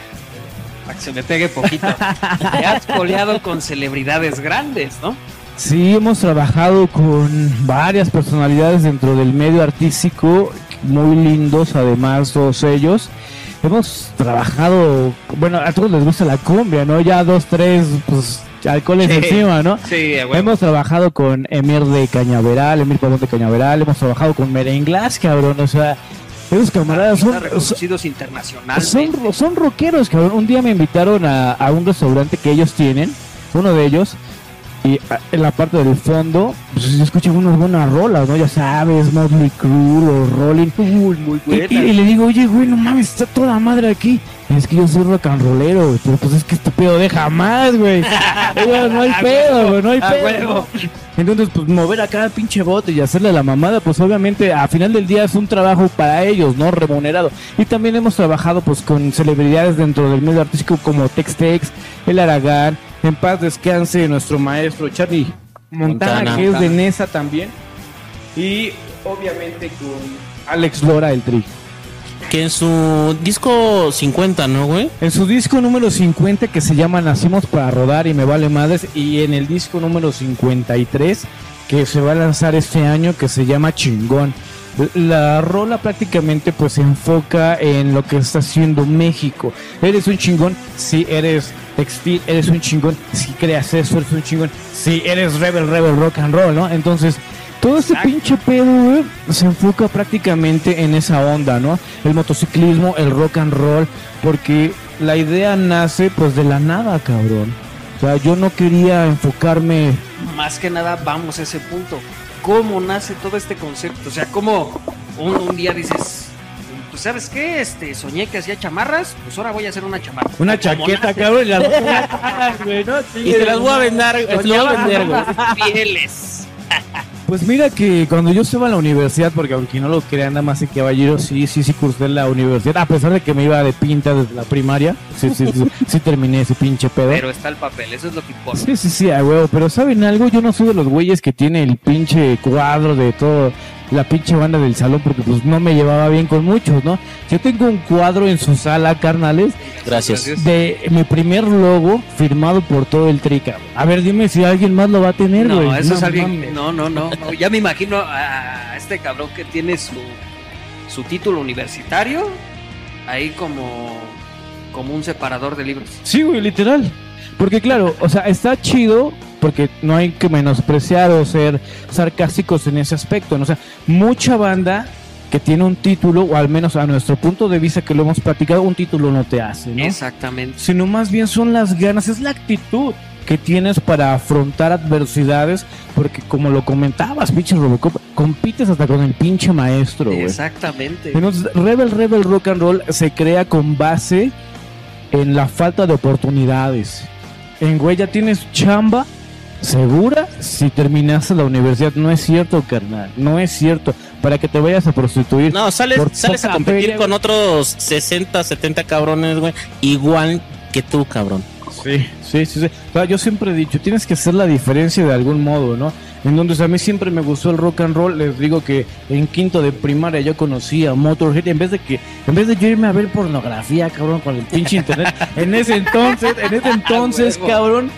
para que se me pegue poquito. [laughs] Te has coleado con celebridades grandes, ¿no? Sí, hemos trabajado con varias personalidades dentro del medio artístico, muy lindos además todos ellos. Hemos trabajado, bueno, a todos les gusta la cumbia, ¿no? Ya dos, tres, pues, alcoholes Sí. encima, ¿no? Sí, Hemos trabajado con Emir de Cañaveral, Emir Pavón de Cañaveral, hemos trabajado con Merenglas, cabrón, o sea, esos camaradas son, reconocidos internacionalmente. son, son rockeros, cabrón. Un día me invitaron a, a un restaurante que ellos tienen, uno de ellos, Y ah, en la parte del fondo, pues se escuchan unas buenas rolas, ¿no? Ya sabes, Motley Crue o Rolling. Uy, muy Y, y- y le digo, oye, güey, no mames, está toda madre aquí. Es que yo soy rock and rollero, güey, pero pues es que este pedo deja más, güey. [laughs] No hay pedo, güey, no hay A pedo. huevo. Entonces, pues mover acá el pinche bote y hacerle la mamada, pues obviamente a final del día es un trabajo para ellos, ¿no? Remunerado. Y también hemos trabajado pues con celebridades dentro del medio artístico como Tex Tex, El Aragán, en paz descanse nuestro maestro Charlie Montana, Montana. que es de Nesa también. Y obviamente con Alex Lora, el tri. Que en su disco 50, ¿no, güey? En su disco número 50 que se llama Nacimos para rodar y me vale madres y en el disco número 53 que se va a lanzar este año que se llama Chingón. La rola prácticamente pues se enfoca en lo que está haciendo México. Eres un chingón si eres textil, eres un chingón si creas eso, eres un chingón si eres rebel, rebel, rock and roll, ¿no? Entonces, todo este pinche pedo, güey, se enfoca prácticamente en esa onda, ¿no? El motociclismo, el rock and roll, porque la idea nace pues de la nada, cabrón. O sea, yo no quería enfocarme Más que nada, vamos a ese punto. ¿Cómo nace todo este concepto? O sea, ¿cómo un, un día dices, pues sabes qué, este, soñé que hacía chamarras, pues ahora voy a hacer una chamarra. una ¿Cómo chaqueta, nace? cabrón, y las dos [laughs] güey, ¿no? Y te las voy a vender, te las voy a vender, güey. Pieles. [laughs] Pues mira que cuando yo estaba en la universidad, porque aunque no lo crean, damas y caballeros, sí, sí, sí cursé la universidad, a pesar de que me iba de pinta desde la primaria, sí, sí, sí, sí terminé ese pinche pedo. Pero está el papel, eso es lo que importa. Sí, sí, sí, a huevo, pero ¿saben algo? Yo no soy de los güeyes que tiene el pinche cuadro de todo la pinche banda del salón porque pues no me llevaba bien con muchos, ¿no? Yo tengo un cuadro en su sala, carnales, Gracias. de mi primer logo firmado por todo el trica. A ver, dime si alguien más lo va a tener, güey. No, eso es alguien. No, no, no, no. Ya me imagino a este cabrón que tiene su, su título universitario ahí como, como un separador de libros. Sí, güey, literal. Porque claro, o sea, está chido porque no hay que menospreciar o ser sarcásticos en ese aspecto. ¿no? O sea, mucha banda que tiene un título, o al menos a nuestro punto de vista que lo hemos platicado, un título no te hace, ¿no? Exactamente. Sino más bien son las ganas, es la actitud que tienes para afrontar adversidades, porque como lo comentabas, pinche Robocop, compites hasta con el pinche maestro, güey. Exactamente. Entonces, Rebel Rebel Rock and Roll se crea con base en la falta de oportunidades. En güey, ya tienes chamba segura si terminaste la universidad. No es cierto, carnal. No es cierto. Para que te vayas a prostituir. No, sales, sales a competir feria, con otros 60, 70 cabrones, güey. Igual que tú, cabrón. Sí, sí, sí, sí. O sea, yo siempre he dicho, tienes que hacer la diferencia de algún modo, ¿no? Entonces a mí siempre me gustó el rock and roll. Les digo que en quinto de primaria yo conocí a Motorhead. En vez de que, en vez de yo irme a ver pornografía, cabrón, con el pinche internet. [laughs] en ese entonces, en ese entonces, huevo. cabrón,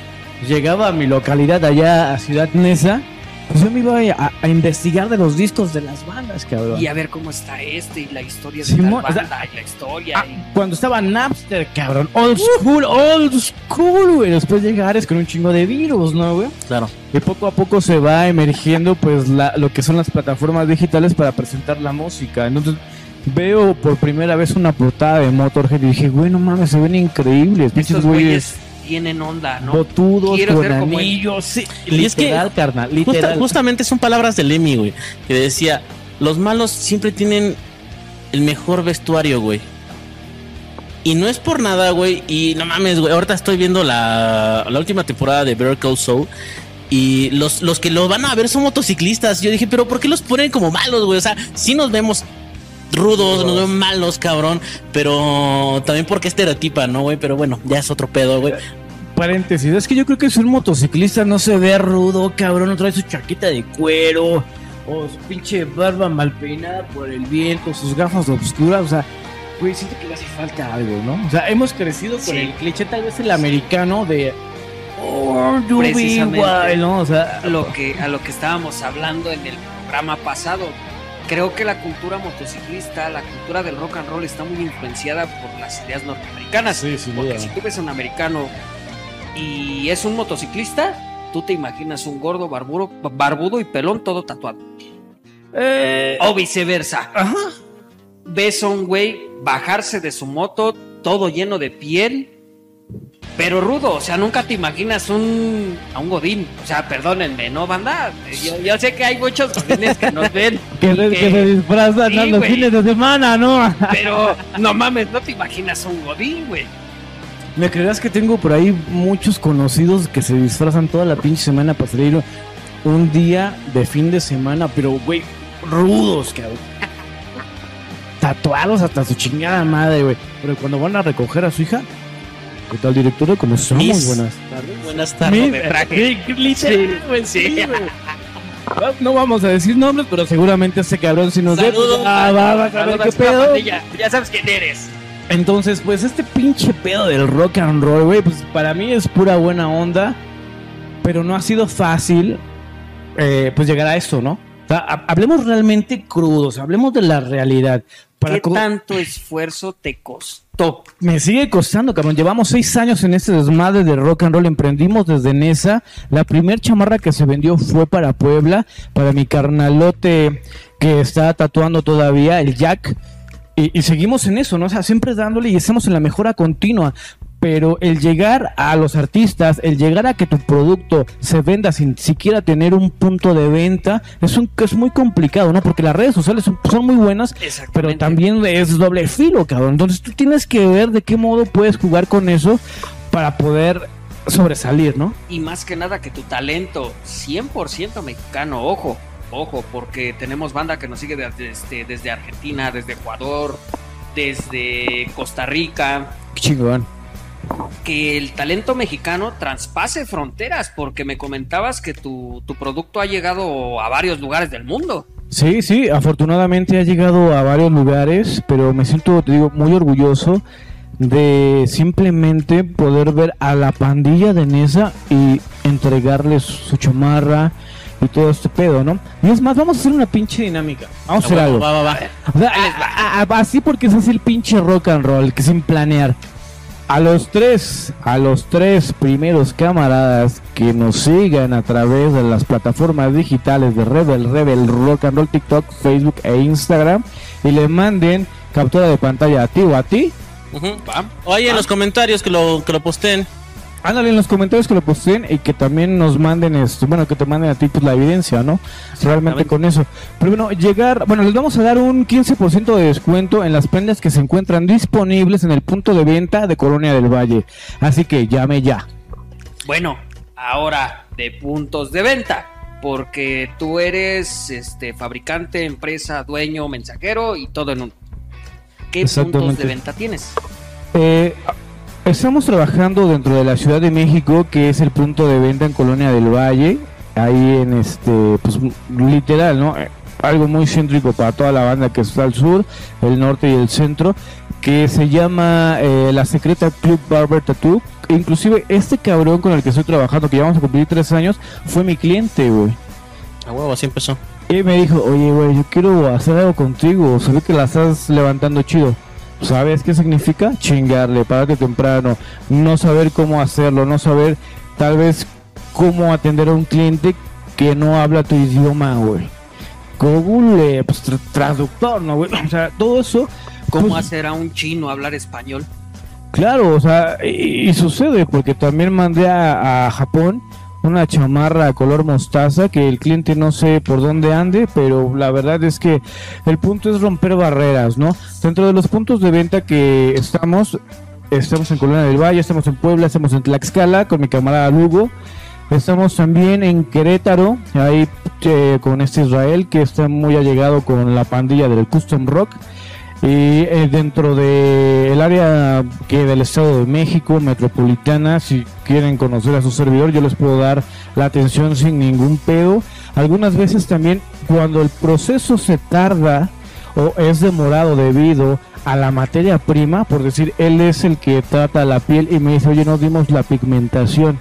llegaba a mi localidad allá a Ciudad Neza. Pues yo me iba a, a investigar de los discos de las bandas, cabrón. Y a ver cómo está este y la historia de la o sea, banda y la historia. Ah, y- cuando estaba Napster, cabrón. Old school, old school, güey. Después llega Ares con un chingo de virus, ¿no, güey? Claro. Y poco a poco se va emergiendo, pues, la, lo que son las plataformas digitales para presentar la música. Entonces, veo por primera vez una portada de Motorhead y dije, güey, no mames, se ven increíbles. Pinches Estos güeyes güeyes tienen onda, ¿no? botudos, Quiero ser como anillos. Sí, Y es que literal, carnal, Justa- literal. justamente son palabras de Lemmy, güey. Que decía, los malos siempre tienen el mejor vestuario, güey. Y no es por nada, güey. Y no mames, güey. Ahorita estoy viendo la, la última temporada de Better Call Saul. Y los, los que lo van a ver son motociclistas. Yo dije, pero ¿por qué los ponen como malos, güey? O sea, sí nos vemos rudos, nos vemos malos, cabrón. Pero también porque estereotipa, ¿no, güey? Pero bueno, ya es otro pedo, güey. Paréntesis, es que yo creo que si un motociclista no se ve rudo, cabrón, no trae su chaqueta de cuero, o su pinche barba mal peinada por el viento, sus gafas obscuras, o sea, güey, siento que le hace falta algo, ¿no? O sea, hemos crecido con Sí. el cliché, tal vez el americano de. Oh, you be Precisamente. wild", ¿no? O sea, lo que, a lo que estábamos hablando en el programa pasado. Creo que la cultura motociclista, la cultura del rock and roll está muy influenciada por las ideas norteamericanas. Sí, sin Porque duda. si tú ves a un americano y es un motociclista, tú te imaginas un gordo barbudo, barbudo y pelón todo tatuado. Eh, O viceversa. ajá. Ves a un güey bajarse de su moto todo lleno de piel Pero rudo, o sea, nunca te imaginas un, a un godín. O sea, perdónenme, ¿no, banda? Yo, yo sé que hay muchos godines que nos ven. [laughs] Que, se- que- que se disfrazan Sí, los fines de semana, ¿no? [laughs] Pero, no mames, no te imaginas un godín, güey. ¿Me creerás que tengo por ahí muchos conocidos que se disfrazan toda la pinche semana para salir un día de fin de semana, pero, güey, rudos, cabrón. [laughs] Tatuados hasta su chingada madre, güey. Pero cuando van a recoger a su hija, ¿qué tal, director? ¿Cómo estamos? Buenas tardes. Buenas tardes. Mi- de traje. Sí, literal, güey, sí, sí. güey. No vamos a decir nombres, pero seguramente ese cabrón si nos pues, Saludos. ah, va, va a saber qué pedo. Ya sabes quién eres. Entonces, pues este pinche pedo del rock and roll, güey, pues para mí es pura buena onda, pero no ha sido fácil, eh, pues llegar a eso, ¿no? Sea, hablemos realmente crudos, hablemos de la realidad. Para ¿Qué tanto esfuerzo te costó? Me sigue costando, cabrón. Llevamos seis años en este desmadre de rock and roll. Emprendimos desde Nesa. La primer chamarra que se vendió fue para Puebla, para mi carnalote que está tatuando todavía, el Jack. Y, y seguimos en eso, ¿no? O sea, siempre dándole y estamos en la mejora continua. Pero el llegar a los artistas, el llegar a que tu producto se venda sin siquiera tener un punto de venta, es, un, es muy complicado, ¿no? Porque las redes sociales son, son muy buenas, pero también es doble filo, cabrón. Entonces tú tienes que ver de qué modo puedes jugar con eso para poder sobresalir, ¿no? Y más que nada que tu talento 100% mexicano, ojo, ojo, porque tenemos banda que nos sigue desde, este, desde Argentina, desde Ecuador, desde Costa Rica, Qué chingón. Que el talento mexicano traspase fronteras, porque me comentabas que tu, tu producto ha llegado a varios lugares del mundo. Sí, sí, afortunadamente ha llegado a varios lugares, pero me siento, te digo, muy orgulloso de simplemente poder ver a la pandilla de Nesa y entregarles su chamarra y todo este pedo, ¿no? Y es más, vamos a hacer una pinche dinámica. Vamos a hacer algo. Va, va, va. O sea, a- a- a- así porque ese es el pinche rock and roll, que sin planear. A los tres, a los tres primeros camaradas que nos sigan a través de las plataformas digitales de Rebel, Rebel, Rock and Roll, TikTok, Facebook e Instagram y le manden captura de pantalla a ti o a ti. Ujú. Oye, en los comentarios que lo, que lo posteen. Ándale en los comentarios que lo posteen y que también nos manden esto, bueno, que te manden a ti pues, la evidencia, ¿no? Realmente con eso. Pero bueno, llegar, bueno, les vamos a dar un 15% de descuento en las prendas que se encuentran disponibles en el punto de venta de Colonia del Valle. Así que llame ya. Bueno, ahora de puntos de venta, porque tú eres este fabricante, empresa, dueño, mensajero y todo en uno. ¿Qué puntos de venta tienes? Eh, estamos trabajando dentro de la Ciudad de México, que es el punto de venta en Colonia del Valle. Ahí en este, pues literal, ¿no? Eh, Algo muy céntrico para toda la banda que está al sur, el norte y el centro, que se llama eh, La Secreta Club Barber Tattoo. Inclusive este cabrón con el que estoy trabajando, que ya vamos a cumplir tres años, fue mi cliente, güey. A huevo, así empezó. Y me dijo, oye, güey, yo quiero hacer algo contigo. Se ve que la estás levantando chido. ¿Sabes qué significa? Chingarle, pararte temprano, no saber cómo hacerlo, no saber tal vez cómo atender a un cliente que no habla tu idioma, güey. Google, eh, pues tra- traductor, ¿no, güey? O sea, todo eso. ¿Cómo pues, hacer a un chino hablar español? Claro, o sea, y, y sucede porque también mandé a, a Japón una chamarra color mostaza que el cliente no sé por dónde ande, pero la verdad es que el punto es romper barreras, ¿no? Dentro de los puntos de venta que estamos, estamos en Colonia del Valle, estamos en Puebla, estamos en Tlaxcala con mi camarada Lugo, estamos también en Querétaro, ahí eh, con este Israel que está muy allegado con la pandilla del Custom Rock. Y eh, dentro del área que del Estado de México, metropolitana, si quieren conocer a su servidor, yo les puedo dar la atención sin ningún pedo. Algunas veces también cuando el proceso se tarda o es demorado debido a la materia prima, por decir, él es el que trata la piel y me dice, oye, no dimos la pigmentación.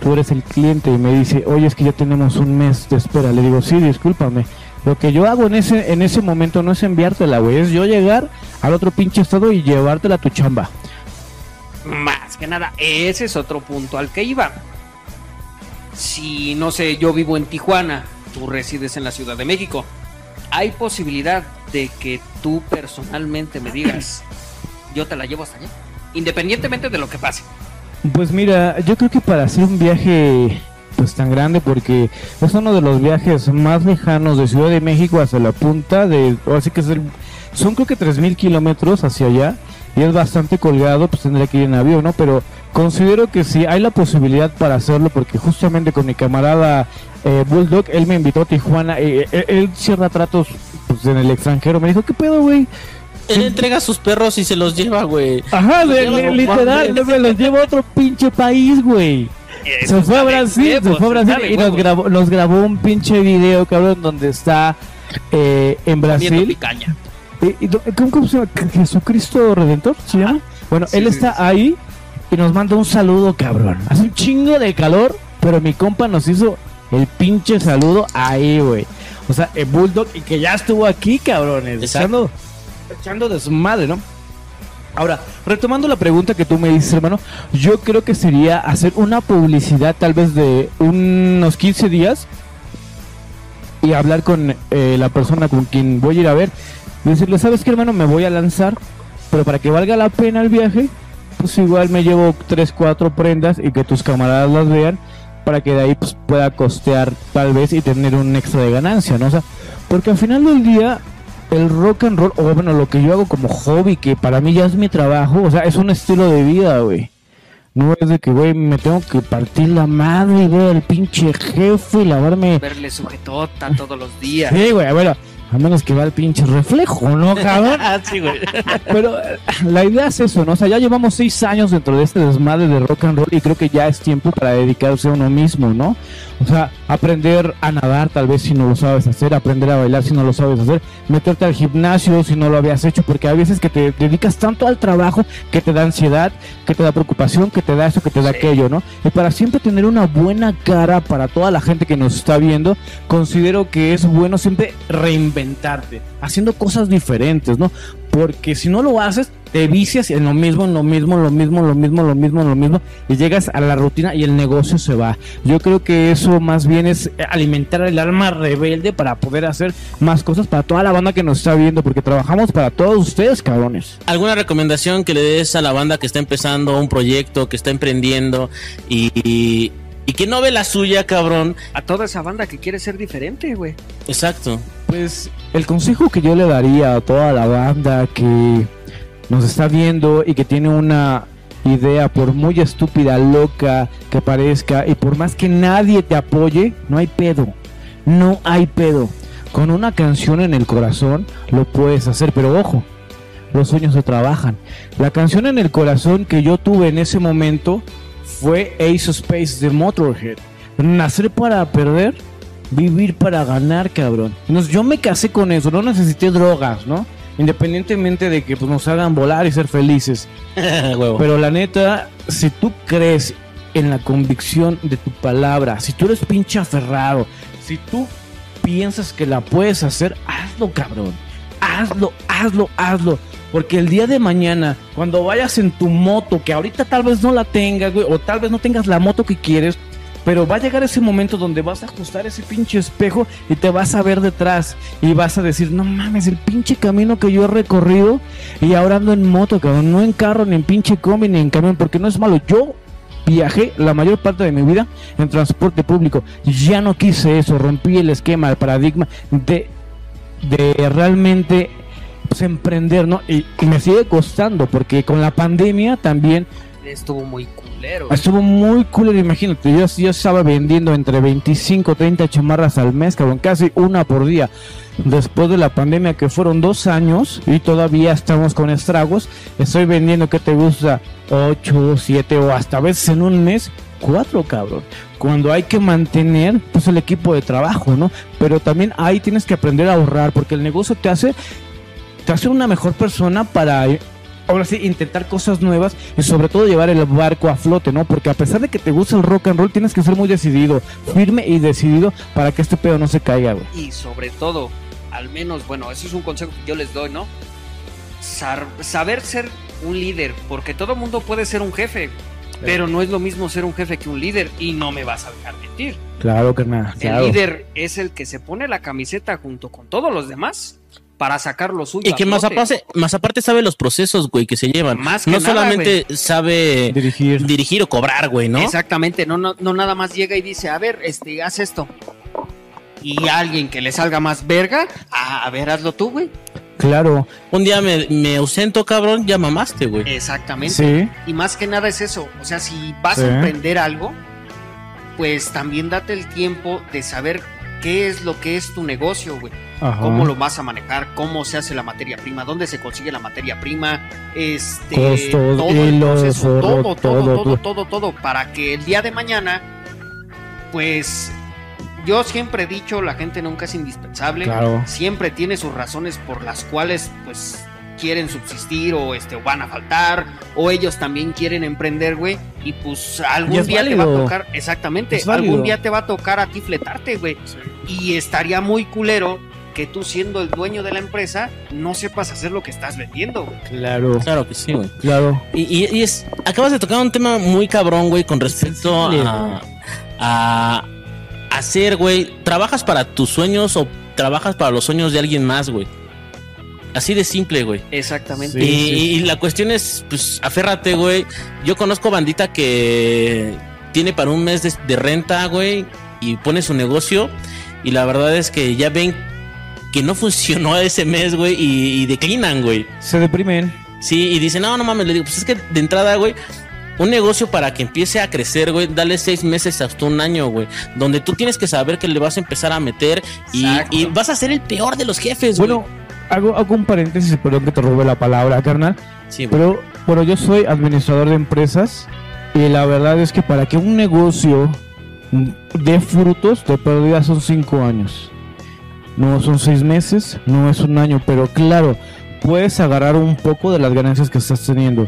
Tú eres el cliente y me dice, oye, es que ya tenemos un mes de espera. Le digo, sí, discúlpame. Lo que yo hago en ese, en ese momento no es enviártela, güey, es yo llegar al otro pinche estado y llevártela a tu chamba. Más que nada, ese es otro punto al que iba. Si, no sé, yo vivo en Tijuana, tú resides en la Ciudad de México, hay posibilidad de que tú personalmente me digas, [clears throat] yo te la llevo hasta allá, independientemente de lo que pase. Pues mira, yo creo que para hacer un viaje pues tan grande porque es uno de los viajes más lejanos de Ciudad de México hacia la punta de, así que es el- son creo que 3.000 kilómetros hacia allá y es bastante colgado, pues tendría que ir en avión, ¿no? Pero considero que sí hay la posibilidad para hacerlo porque justamente con mi camarada eh, Bulldog, él me invitó a Tijuana, eh, eh, él cierra tratos pues, en el extranjero, me dijo, ¿qué pedo, güey? Él entrega a sus perros y se los lleva, güey. Ajá, Los lleva literal, me los lleva a otro pinche país, güey. Se fue a Brasil, se fue a Brasil y nos grabó, nos grabó un pinche video, cabrón, donde está eh, en Brasil. Y- y ¿Cómo, cómo se llama? ¿Je- ¿Jesucristo Redentor se llama? Bueno, él está ahí y nos manda un saludo, cabrón. Hace un chingo de calor, pero mi compa nos hizo el pinche saludo ahí, güey. O sea, el Bulldog y que ya estuvo aquí, cabrones. Echando, echando de su madre, ¿no? Ahora, retomando la pregunta que tú me dices, hermano, yo creo que sería hacer una publicidad tal vez de unos 15 días y hablar con eh, la persona con quien voy a ir a ver. Decirle, ¿sabes qué, hermano? Me voy a lanzar, pero para que valga la pena el viaje, pues igual me llevo 3, 4 prendas y que tus camaradas las vean para que de ahí pues, pueda costear tal vez y tener un extra de ganancia, ¿no? O sea, porque al final del día el rock and roll, o bueno, lo que yo hago como hobby, que para mí ya es mi trabajo, o sea, es un estilo de vida, güey. No es de que, güey, me tengo que partir la madre y ver al pinche jefe y lavarme. Verle sujetota todos los días. Sí, güey, bueno, a menos que va el pinche reflejo, ¿no, cabrón? [laughs] Ah, sí, güey. Pero la idea es eso, ¿no? O sea, ya llevamos seis años dentro de este desmadre de rock and roll y creo que ya es tiempo para dedicarse a uno mismo, ¿no? O sea, aprender a nadar tal vez si no lo sabes hacer, aprender a bailar si no lo sabes hacer, meterte al gimnasio si no lo habías hecho, porque hay veces que te dedicas tanto al trabajo que te da ansiedad, que te da preocupación, que te da eso, que te da aquello, ¿no? Y para siempre tener una buena cara para toda la gente que nos está viendo, considero que es bueno siempre reinventarte, haciendo cosas diferentes, ¿no? Porque si no lo haces, te vicias en lo mismo, en lo mismo, en lo mismo, en lo mismo, en lo mismo, en lo mismo, y llegas a la rutina y el negocio se va. Yo creo que eso más bien es alimentar el alma rebelde para poder hacer más cosas para toda la banda que nos está viendo, porque trabajamos para todos ustedes, cabrones. ¿Alguna recomendación que le des a la banda que está empezando un proyecto, que está emprendiendo y, y, y que no ve la suya, cabrón? A toda esa banda que quiere ser diferente, güey. Exacto. Pues el consejo que yo le daría a toda la banda que nos está viendo y que tiene una idea, por muy estúpida, loca que parezca, y por más que nadie te apoye, no hay pedo. No hay pedo. Con una canción en el corazón lo puedes hacer, pero ojo, los sueños se trabajan. La canción en el corazón que yo tuve en ese momento fue Ace of Space de Motorhead. Nacer para perder, vivir para ganar, cabrón. Entonces, yo me casé con eso, no necesité drogas, ¿no? Independientemente de que pues, nos hagan volar y ser felices. [laughs] Pero la neta, si tú crees en la convicción de tu palabra, si tú eres pinche aferrado, si tú piensas que la puedes hacer, hazlo, cabrón. Hazlo, hazlo, hazlo. Porque el día de mañana, cuando vayas en tu moto, que ahorita tal vez no la tengas, güey, o tal vez no tengas la moto que quieres, pero va a llegar ese momento donde vas a ajustar ese pinche espejo y te vas a ver detrás y vas a decir, no mames, el pinche camino que yo he recorrido y ahora ando en moto, cabrón, no en carro, ni en pinche combi, ni en camión, porque no es malo. Yo viajé la mayor parte de mi vida en transporte público. Ya no quise eso, rompí el esquema, el paradigma de, de realmente pues, emprender, ¿no? Y, y me sigue costando, porque con la pandemia también Estuvo muy culero. Estuvo muy cool, imagínate, yo, yo estaba vendiendo entre 25 30 chamarras al mes, cabrón, casi una por día. Después de la pandemia, que fueron dos años y todavía estamos con estragos, estoy vendiendo, ¿qué te gusta? 8, 7 o hasta a veces en un mes, cuatro, cabrón. Cuando hay que mantener, pues el equipo de trabajo, ¿no? Pero también ahí tienes que aprender a ahorrar, porque el negocio te hace, te hace una mejor persona para ahora sí, intentar cosas nuevas y sobre todo llevar el barco a flote, ¿no? Porque a pesar de que te gusta el rock and roll, tienes que ser muy decidido, firme y decidido para que este pedo no se caiga, güey. Y sobre todo, al menos, bueno, eso es un consejo que yo les doy, ¿no? Saber ser un líder, porque todo mundo puede ser un jefe, pero no es lo mismo ser un jefe que un líder, y no me vas a dejar mentir. Claro, carnal. El Claro. líder es el que se pone la camiseta junto con todos los demás para sacar lo suyo. Y que más aparte, más aparte sabe los procesos, güey, que se llevan. Más que no nada, solamente sabe Dirigir. dirigir o cobrar, güey, ¿no? Exactamente, no, no, no nada más llega y dice, a ver, este, haz esto. Y alguien que le salga más verga, ah, a ver, hazlo tú, güey. Claro, Un día me, me ausento, cabrón, ya mamaste, güey. Exactamente. sí. Y más que nada es eso. O sea, si vas Sí. a emprender algo, pues también date el tiempo de saber qué es lo que es tu negocio, güey. Ajá. Cómo lo vas a manejar, cómo se hace la materia prima, dónde se consigue la materia prima, este, Costos, todo el proceso, todo, todo, todo, todo. todo, todo, para que el día de mañana, pues, yo siempre he dicho, la gente nunca es indispensable, Claro. siempre tiene sus razones por las cuales, pues, quieren subsistir o este o van a faltar o ellos también quieren emprender, güey, y pues algún día te va a tocar, exactamente, algún día te va a tocar a ti fletarte, güey. Y estaría muy culero que tú siendo el dueño de la empresa no sepas hacer lo que estás vendiendo, güey. Claro, Claro que sí, güey. claro. Y, y- y es, acabas de tocar un tema muy cabrón, güey, con respecto a, a hacer, güey. ¿Trabajas para tus sueños o trabajas para los sueños de alguien más, güey? Así de simple, güey. Exactamente. y, Sí, y la cuestión es, pues, aférrate, güey. Yo conozco bandita que tiene para un mes de, de renta, güey, y pone su negocio. Y la verdad es que ya ven que no [laughs] funcionó ese mes, güey, y, y declinan, güey. Se deprimen. Sí, y dicen, no, no mames, le digo, pues es que de entrada, güey, un negocio para que empiece a crecer, güey, dale seis meses hasta un año, güey, donde tú tienes que saber que le vas a empezar a meter y vas a ser el peor de los jefes, güey. Bueno, hago, hago un paréntesis, perdón que te robe la palabra, carnal. sí. Pero, pero yo soy administrador de empresas y la verdad es que para que un negocio dé frutos, de pérdida son cinco años. No son seis meses, no es un año, pero claro, puedes agarrar un poco de las ganancias que estás teniendo.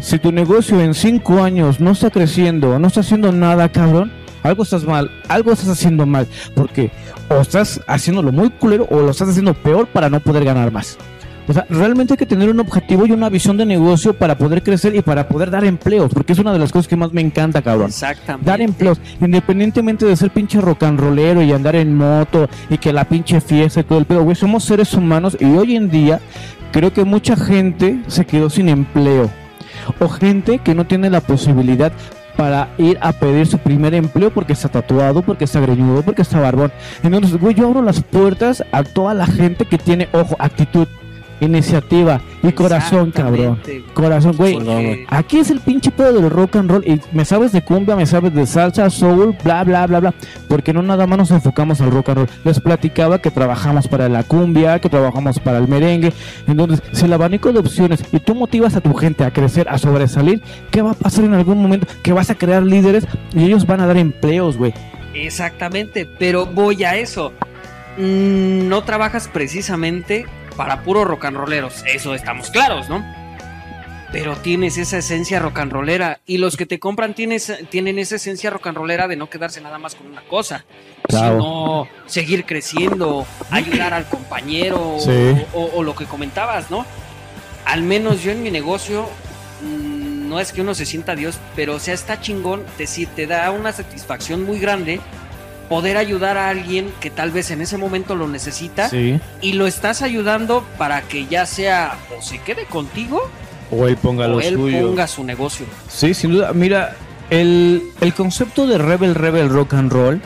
Si tu negocio en cinco años no está creciendo, no está haciendo nada, cabrón, algo estás mal, algo estás haciendo mal, porque o estás haciéndolo muy culero o lo estás haciendo peor para no poder ganar más. O sea, realmente hay que tener un objetivo y una visión de negocio para poder crecer y para poder dar empleos, porque es una de las cosas que más me encanta, cabrón. Exactamente. Dar empleos, independientemente de ser pinche rock and rollero y andar en moto y que la pinche fiesta y todo el pedo, güey, somos seres humanos y hoy en día creo que mucha gente se quedó sin empleo o gente que no tiene la posibilidad para ir a pedir su primer empleo porque está tatuado, porque está greñudo, porque está barbón. Entonces, güey, yo abro las puertas a toda la gente que tiene, ojo, actitud, iniciativa y corazón, cabrón. Corazón, güey. Aquí es el pinche pedo del rock and roll y me sabes de cumbia, me sabes de salsa, soul, bla, bla, bla, bla. Porque no nada más nos enfocamos al rock and roll. Les platicaba que trabajamos para la cumbia, que trabajamos para el merengue. Entonces, si el abanico de opciones y tú motivas a tu gente a crecer, a sobresalir, ¿qué va a pasar en algún momento? Que vas a crear líderes y ellos van a dar empleos, güey. Exactamente, pero voy a eso. Mm, No trabajas precisamente para puro rock and rolleros, eso estamos claros, ¿no? Pero tienes esa esencia rock and rollera y los que te compran tienes, tienen esa esencia rock and rollera de no quedarse nada más con una cosa, Claro. sino seguir creciendo, ayudar al compañero Sí. o, o lo que comentabas, ¿no? Al menos yo en mi negocio mm, no es que uno se sienta Dios, pero o sea, está chingón, decir, te da una satisfacción muy grande poder ayudar a alguien que tal vez en ese momento lo necesita Sí. y lo estás ayudando para que ya sea o se quede contigo O él ponga o él ponga su negocio. Sí, sin duda. Mira, el, el concepto de Rebel Rebel Rock and Roll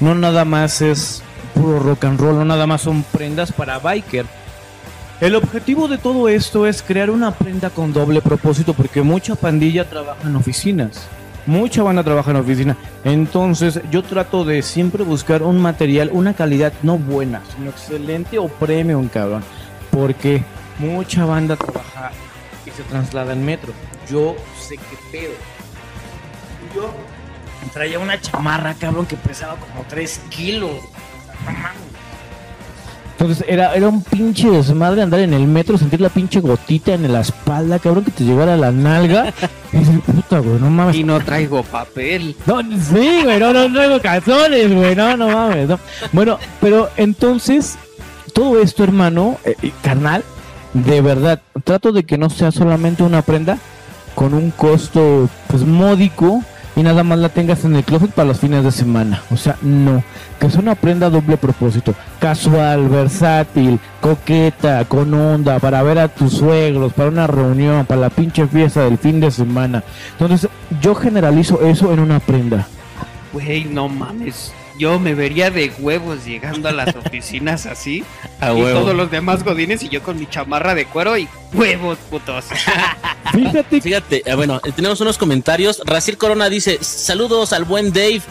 no nada más es puro rock and roll, no nada más son prendas para biker. El objetivo de todo esto es crear una prenda con doble propósito porque mucha pandilla trabaja en oficinas. Mucha banda trabaja en oficina. Entonces yo trato de siempre buscar un material, una calidad no buena, sino excelente o premium, cabrón. Porque mucha banda trabaja y se traslada en metro. Yo sé qué pedo. Yo traía una chamarra, cabrón, que pesaba como 3 kilos. No mames. Entonces era, era un pinche desmadre andar en el metro, sentir la pinche gotita en la espalda, cabrón, que te llegara la nalga. Y decir, puta, güey, no mames. Y no traigo papel. No, sí, güey, no, no traigo calzones, güey, no, no mames, no. Bueno, pero entonces, todo esto, hermano, eh, carnal, de verdad, trato de que no sea solamente una prenda con un costo, pues, módico, y nada más la tengas en el closet para los fines de semana. O sea, no. Que es una prenda doble propósito. Casual, versátil, coqueta, con onda, para ver a tus suegros, para una reunión, para la pinche fiesta del fin de semana. Entonces, yo generalizo eso en una prenda. Güey, no mames. Yo me vería de huevos llegando a las oficinas así. A y huevo. todos los demás godines y yo con mi chamarra de cuero y huevos, putos. [laughs] Fíjate Fíjate, eh, bueno, eh, tenemos unos comentarios. Raciel Corona dice: Saludos al buen Dave.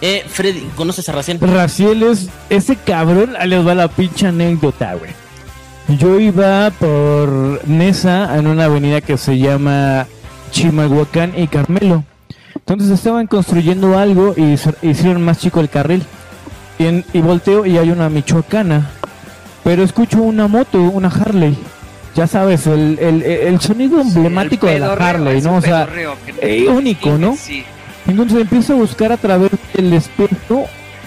Eh, Freddy, ¿conoces a Raciel? Raciel es ese cabrón, ahí les va la pinche anécdota, güey. Yo iba por Nesa en una avenida que se llama Chimalhuacán y Carmelo. Entonces estaban construyendo algo y hicieron más chico el carril. Y, en- y volteo y hay una michoacana. Pero escucho una moto, una Harley. Ya sabes, el, el- el sonido emblemático de la Harley, es ¿no? O sea, que- eh, único, ¿no? Sí. entonces empiezo a buscar a través del espejo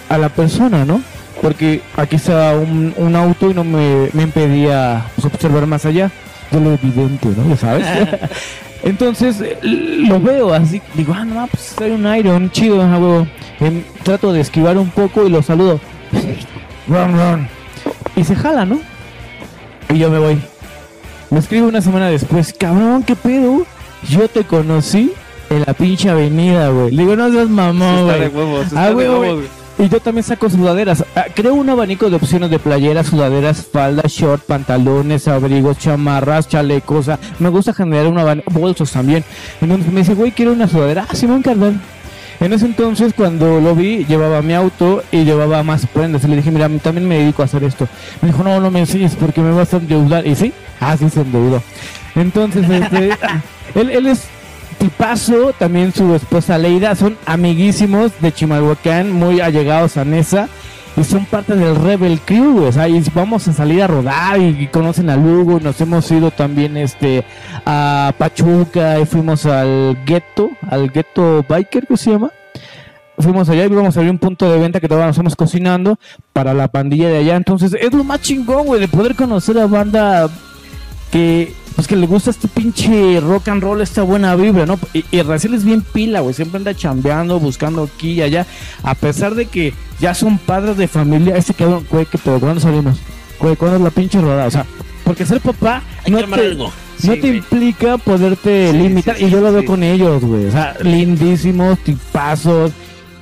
a la persona, ¿no? Porque aquí estaba un, un auto y no me, me impedía pues, observar más allá. De lo evidente, ¿no? Ya sabes. [laughs] Entonces eh, lo veo así, digo, ah, no, pues hay un Iron, chido, ah, huevo. Em, trato de esquivar un poco y lo saludo. [laughs] Run, run. Y se jala, ¿no? Y yo me voy. Me escribe una semana después, cabrón, ¿qué pedo? Yo te conocí en la pinche avenida, güey. Le digo, no seas mamón, Está de güey. huevos. Ah, güey. güey. Y yo también saco sudaderas. Ah, creo un abanico de opciones de playeras, sudaderas, faldas, short, pantalones, abrigos, chamarras, chalecos. Sea, me gusta generar un abanico, bolsos también. Entonces me dice, güey, quiero una sudadera. Ah, Simón Cardán. En ese entonces, cuando lo vi, llevaba mi auto y llevaba más prendas. Y le dije, mira, también me dedico a hacer esto. Me dijo, no, no me enseñes porque me vas a endeudar. Y sí, ah, sí se endeudó. Entonces, este, [laughs] él, él es tipazo, también su esposa Leida, son amiguísimos de Chimalhuacán, muy allegados a Nesa. Y son parte del Rebel Crew, o y vamos a salir a rodar y, y conocen a Lugo, nos hemos ido también este a Pachuca y fuimos al Ghetto, al Ghetto Biker, ¿qué se llama? Fuimos allá y íbamos a abrir un punto de venta que todavía nos estamos cocinando para la pandilla de allá. Entonces, es lo más chingón, güey, de poder conocer a banda que pues que le gusta este pinche rock and roll, esta buena vibra, ¿no? Y, y Raciel es bien pila, güey, siempre anda chambeando, buscando aquí y allá, a pesar de que ya son padres de familia, este cabrón, güey, que pero ¿cuándo salimos? Güey, ¿cuándo es la pinche rodada? O sea, porque ser papá Hay no te, algo. no Sí, te güey. implica poderte Sí, limitar, sí, y yo lo veo sí. con ellos, güey, o sea, lindísimos, tipazos,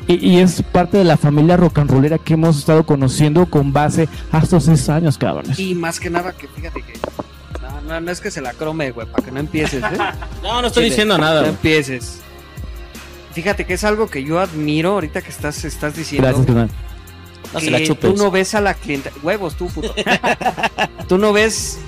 y, y es parte de la familia rock and rollera que hemos estado conociendo con base a estos seis años, cabrones. Y más que nada que fíjate que. No, no, es que se la crome, güey, para que no empieces, ¿eh? [laughs] No, no estoy Chile, diciendo nada. No empieces. Fíjate que es algo que yo admiro ahorita que estás, estás diciendo. Gracias. No se que la chupes. Tú no ves a la clienta. Huevos, tú, puto. [laughs] tú no ves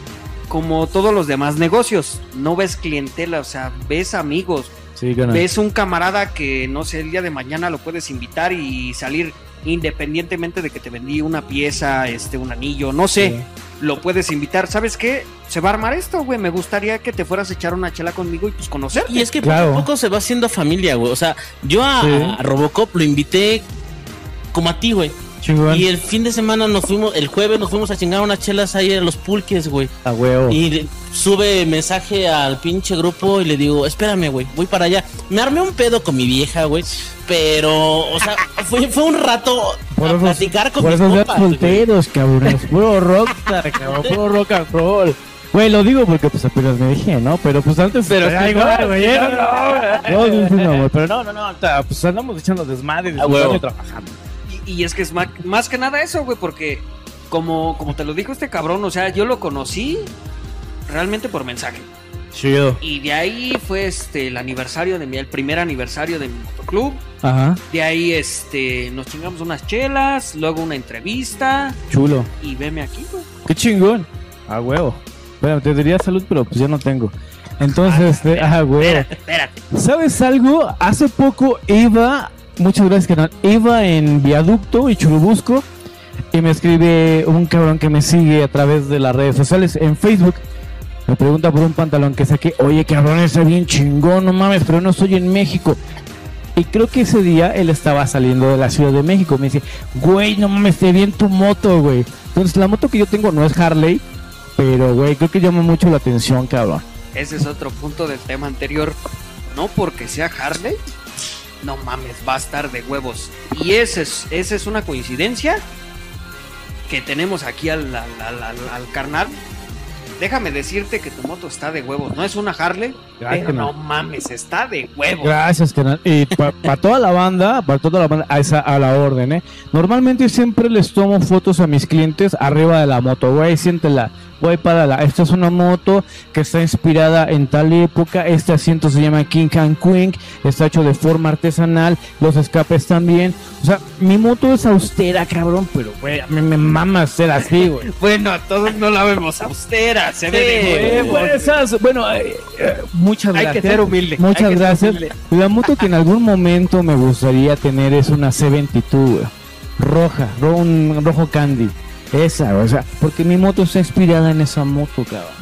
como todos los demás negocios. No ves clientela, o sea, ves amigos. Sí. Ves un camarada que, no sé, el día de mañana lo puedes invitar y salir independientemente de que te vendí una pieza, este, un anillo, no sé. Sí. Lo puedes invitar. ¿Sabes qué? Se va a armar esto, güey. Me gustaría que te fueras a echar una chela conmigo y pues conocer. Y es que Claro. poco a poco se va haciendo familia, güey. O sea, yo a, Sí. a Robocop lo invité como a ti, güey. Chingón. Y el fin de semana nos fuimos, el jueves nos fuimos a chingar unas chelas ahí a los pulques, güey. A huevo. Y sube mensaje al pinche grupo y le digo, espérame, güey, voy para allá. Me armé un pedo con mi vieja, güey. Pero, o sea, [laughs] fue, fue un rato Por a esos- platicar con Por mis compas, solteros, cabrones. [laughs] Puro rockstar, cabrón. Puro rock and roll. Güey, lo digo porque pues apenas me dije, ¿no? Pero pues antes. Pero Ay, sí, güey, no, no, no, no, Pero no, no, no. Pues andamos echando desmadre, A huevo. disfrutando y trabajando. Y, es que es más, que nada eso, güey, porque como, como te lo dijo este cabrón, o sea, yo lo conocí realmente por mensaje. Chido. Y de ahí fue este el aniversario de mi, el primer aniversario de mi motoclub. Ajá. De ahí este nos chingamos unas chelas, luego una entrevista Chulo. y veme aquí, güey. Qué chingón. A huevo. Bueno, te diría salud, pero pues ya no tengo. Entonces, este, ah, huevo. Espérate, espérate. ¿Sabes algo? Hace poco iba, muchas gracias canal, iba en Viaducto y Churubusco y me escribe un cabrón que me sigue a través de las redes sociales en Facebook. Me pregunta por un pantalón que saqué, oye cabrón, está bien chingón, no mames, pero no estoy en México. Y creo que ese día él estaba saliendo de la Ciudad de México. Me dice, güey, no mames, te bien tu moto, güey. Entonces la moto que yo tengo no es Harley, pero güey, creo que llama mucho la atención, cabrón. Ese es otro punto del tema anterior. no porque sea Harley, no mames, va a estar de huevos. Y ese es, esa es una coincidencia que tenemos aquí al, al, al- al- al carnal. Déjame decirte que tu moto está de huevos. No es una Harley, Gracias, pero no carnal. mames, está de huevos. Gracias, canal. Y para toda la banda, para toda la banda, a, esa, a la orden, ¿eh? Normalmente siempre les tomo fotos a mis clientes arriba de la moto, güey, siéntela, güey, párala. Esta es una moto que está inspirada en tal época. Este asiento se llama King Can Queen, está hecho de forma artesanal, los escapes también. O sea, mi moto es austera, cabrón, pero, güey, a mí me mama ser así, güey. [laughs] Bueno, a todos no la vemos austera, se ve de bueno, esas- bueno, eh, eh, muchas Hay gracias. que ser humilde. Muchas hay ser gracias. humilde. La moto que en algún momento me gustaría tener es una C22, güey. Roja, ro- un rojo candy. Esa, o sea, porque mi moto está inspirada en esa moto, cabrón.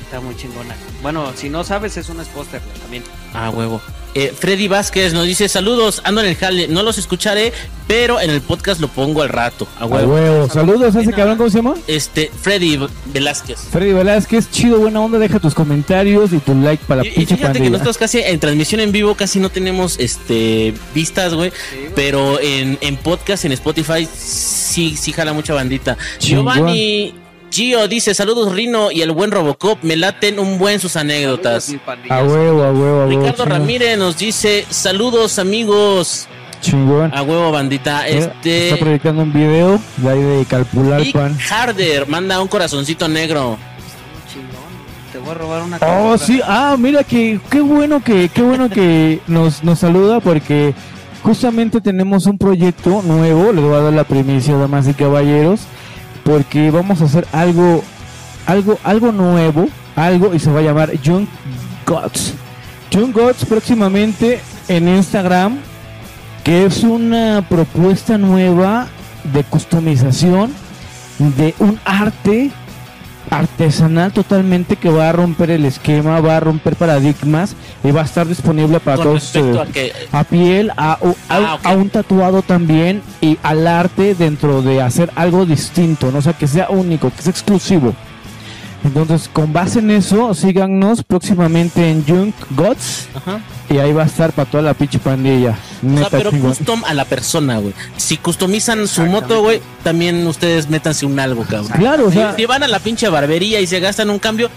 Está muy chingona. Bueno, si no sabes, es un póster también. Ah, huevo. Eh, Freddy Vázquez nos dice saludos, ando en el jale, no los escucharé, pero en el podcast lo pongo al rato. A A huevo. Saludos a ese cabrón, ¿cómo se llama? Este, Freddy Velázquez. Freddy Velázquez, chido, buena onda, deja tus comentarios y tu like para la Y, y fíjate que nosotros casi en transmisión en vivo casi no tenemos este vistas, güey. Pero en, en podcast, en Spotify, sí, sí jala mucha bandita. Giovanni Gio dice, saludos Rino y el buen Robocop, me laten un buen sus anécdotas. A huevo, a huevo, a huevo. Ricardo. Ramírez nos dice, saludos amigos. Chingón. A huevo bandita. Eh, Este... Está proyectando un video de ahí de Calpulalpan. Harder manda un corazoncito negro. Chingón. Te voy a robar una Oh, sí, ah, mira que qué bueno que qué bueno que [laughs] nos nos saluda porque justamente tenemos un proyecto nuevo, les voy a dar la primicia, damas y caballeros, porque vamos a hacer algo algo algo nuevo, algo y se va a llamar Young Gods. Young Gods próximamente en Instagram, que es una propuesta nueva de customización de un arte artesanal totalmente que va a romper el esquema, va a romper paradigmas y va a estar disponible para Con todos respecto a ustedes. que... A piel, a, o- a- Ah, a un tatuado también y al arte dentro de hacer algo distinto, ¿no? o sea, que sea único, que sea exclusivo. Entonces, con base en eso, síganos próximamente en Junk Gods Ajá. y ahí va a estar para toda la pinche pandilla. O sea, Neta pero chingón. custom a la persona, güey. Si customizan su moto, güey, también ustedes métanse un algo, cabrón. Claro, o Si- sea, si van a la pinche barbería y se gastan un cambio,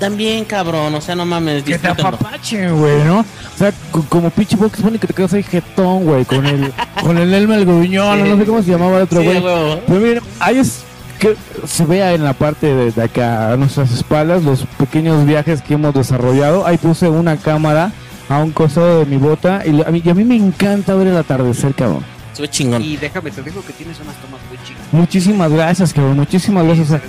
también, cabrón. O sea, no mames, que te apapachen, güey, ¿no? O sea, co- como pinche Box Bunny que te quedas ahí jetón, güey, con el, con el Elma el Gruñón, Sí. no sé cómo se llamaba el otro, güey. Pero miren, ahí es que se vea en la parte de, de acá a nuestras espaldas los pequeños viajes que hemos desarrollado. Ahí puse una cámara a un costado de mi bota y, a mí, y a mí me encanta ver el atardecer, cabrón. Ve chingón. Y déjame, te digo que tienes unas tomas muy chicas. Muchísimas gracias, cabrón. Muchísimas gracias.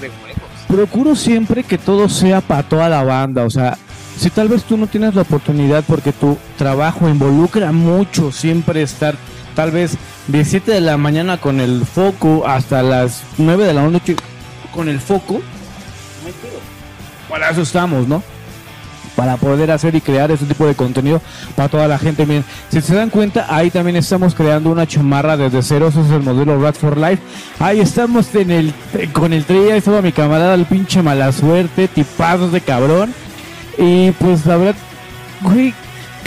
Procuro siempre que todo sea para toda la banda, o sea, si tal vez tú no tienes la oportunidad porque tu trabajo involucra mucho siempre estar tal vez de 7 de la mañana con el foco hasta las 9 de la noche con el foco, para eso estamos, ¿no? Para poder hacer y crear ese tipo de contenido para toda la gente. Miren, si se dan cuenta, ahí también estamos creando una chamarra desde cero. Ese es el modelo Rat for Life. Ahí estamos en el con el tri. Ahí estaba mi camarada, el pinche mala suerte, tipazos de cabrón. Y pues la verdad, güey.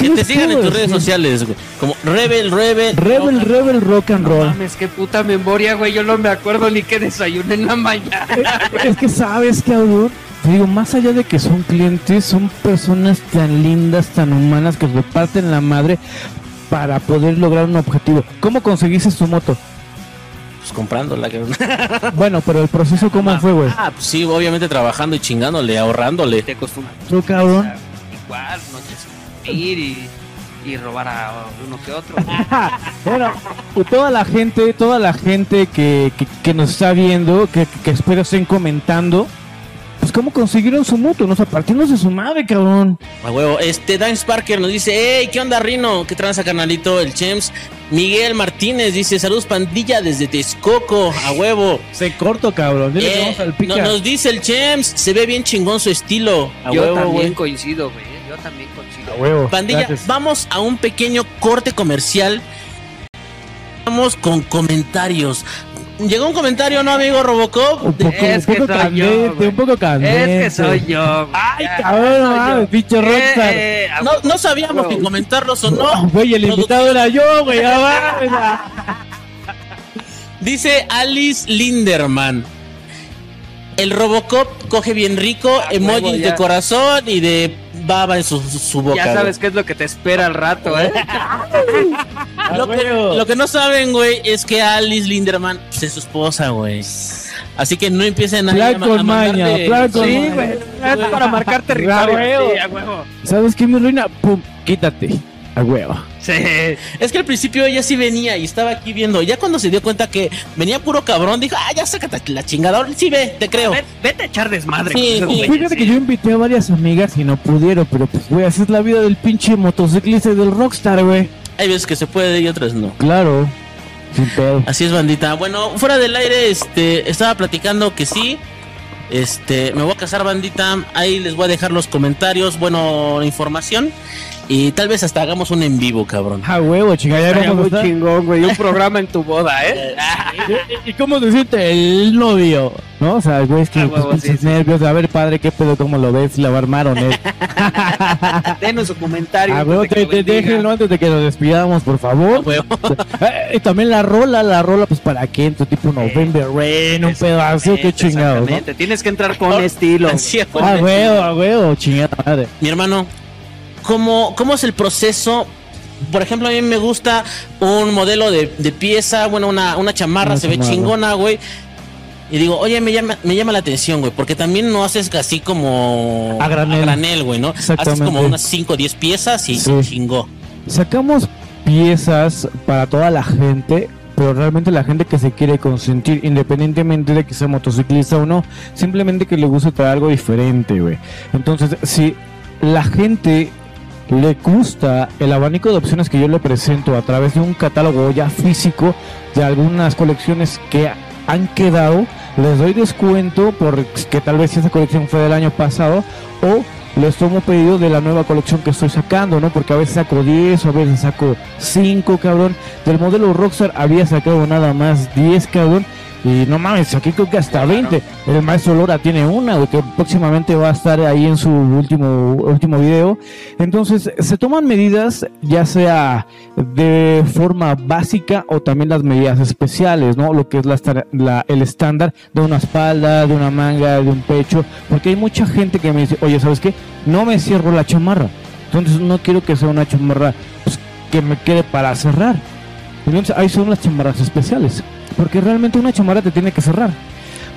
¿Qué Que te sigan en tus redes sociales, güey. Como Rebel, Rebel. Rebel, Rock- Rebel Rock and No Roll. mames, qué puta memoria, güey. Yo no me acuerdo ni qué desayuné en la mañana. [laughs] es que sabes, cabrón. Te digo, más allá de que son clientes, son personas tan lindas, tan humanas que se parten la madre para poder lograr un objetivo. ¿Cómo conseguiste tu moto? Pues comprándola, cabrón. [laughs] Bueno, pero el proceso, ¿cómo fue, güey? Ah, pues sí, obviamente trabajando y chingándole, ahorrándole. Te acostumbras. Tú, cabrón. Igual, ir y, y robar a uno que otro. [laughs] Bueno, toda la gente, toda la gente que, que, que nos está viendo, que, que espero estén comentando, pues cómo consiguieron su moto, no sé, partiéndose su madre, cabrón. A huevo. Este, Dan Sparker nos dice, hey, ¿qué onda, Rino? ¿Qué tranza, canalito? El Chems. Miguel Martínez dice, saludos, pandilla, desde Texcoco. A huevo. Se corto, cabrón. Dile que Eh, vamos al no- nos dice el Chems, se ve bien chingón su estilo. A Yo huevo, también güey. coincido, güey. Yo también coincido. A huevo. Pandilla, gracias. vamos a un pequeño corte comercial. Vamos con comentarios. llegó un comentario, ¿no, amigo Robocop? Un poco, Es un que poco soy yo, candente, güey. un poco candente. Es que soy yo. Ay, cabrón, yo. pinche rockstar. Eh, eh, No, no sabíamos Wow. si comentarlos o no. Ah, [laughs] Güey, el invitado era yo, güey. Dice Alice Linderman. El Robocop coge bien rico, Ah, emojis huevo, de corazón y de baba en su, su boca. Ya güey. sabes qué es lo que te espera al rato, ¿eh? [laughs] Lo que, huevo. lo que no saben, güey, es que Alice Linderman pues, es su esposa, güey. Así que no empiecen a, Plan a- a con mandarle- maña, plan con Sí, güey. Es para marcar [laughs] territorio. A huevo. Sí, a. ¿Sabes qué, mi ruina? Pum, quítate. A huevo. Sí. Es que al principio ella sí venía y estaba aquí viendo. Ya cuando se dio cuenta que venía puro cabrón, dijo, ah, ya sácate la chingada. Ahora Sí, ve, te creo. Vete a echar desmadre. Sí, sí. Fíjate sí. que yo invité a varias amigas y no pudieron, pero pues, güey, así es la vida del pinche motociclista y del rockstar, güey. Hay veces que se puede y otras no. Claro. Sin pedo. Así es, bandita. Bueno, fuera del aire, este, estaba platicando que sí. Este, me voy a casar, bandita. Ahí les voy a dejar los comentarios, bueno, información. Y tal vez hasta hagamos un en vivo, cabrón. A huevo, chinga, ya Estaría vamos a muy chingón, güey. Un programa en tu boda, ¿eh? [laughs] ¿Y cómo se siente el novio? ¿No? O sea, güey, es que Ah, huevo, sí, nervios. A ver, padre, ¿qué pedo? ¿Cómo lo ves? ¿La va a armar o no? Denos su comentario. A antes huevo, te, te déjenlo antes de que nos despidamos, por A favor. huevo. [laughs] Eh, y también la rola, la rola, pues para qué, en tu tipo November Rain, un pedo así, qué chingado, ¿no? Exactamente. Tienes que entrar con [laughs] estilo. Así, a A huevo. huevo, a huevo, chingada madre. Mi hermano, ¿cómo, ¿cómo es el proceso? Por ejemplo, a mí me gusta un modelo de, de pieza, bueno, una, una chamarra, Una se ve chingona, güey. Y digo, oye, me llama, me llama la atención, güey, porque también no haces así como A granel. güey, ¿no? Haces como unas 5 o 10 piezas y Sí. chingó. Sacamos piezas para toda la gente, pero realmente la gente que se quiere consentir, independientemente de que sea motociclista o no, simplemente que le guste traer algo diferente, güey. Entonces, si la gente le gusta el abanico de opciones que yo le presento a través de un catálogo ya físico de algunas colecciones que han quedado, les doy descuento porque tal vez esa colección fue del año pasado o les tomo pedido de la nueva colección que estoy sacando, ¿no? Porque a veces saco 10 o a veces saco 5, cabrón. Del modelo Rockstar había sacado nada más 10, cabrón. Y no mames, aquí creo que hasta 20. El maestro Lora tiene una, güey, que próximamente va a estar ahí en su último, último video. Entonces, se toman medidas, ya sea de forma básica o también las medidas especiales, ¿no? Lo que es la, estar- la- el estándar de una espalda, de una manga, de un pecho. Porque hay mucha gente que me dice, oye, ¿sabes qué? No me cierro la chamarra. Entonces, no quiero que sea una chamarra pues, que me quede para cerrar. Entonces, ahí son las chamarras especiales. Porque realmente una chamarra te tiene que cerrar.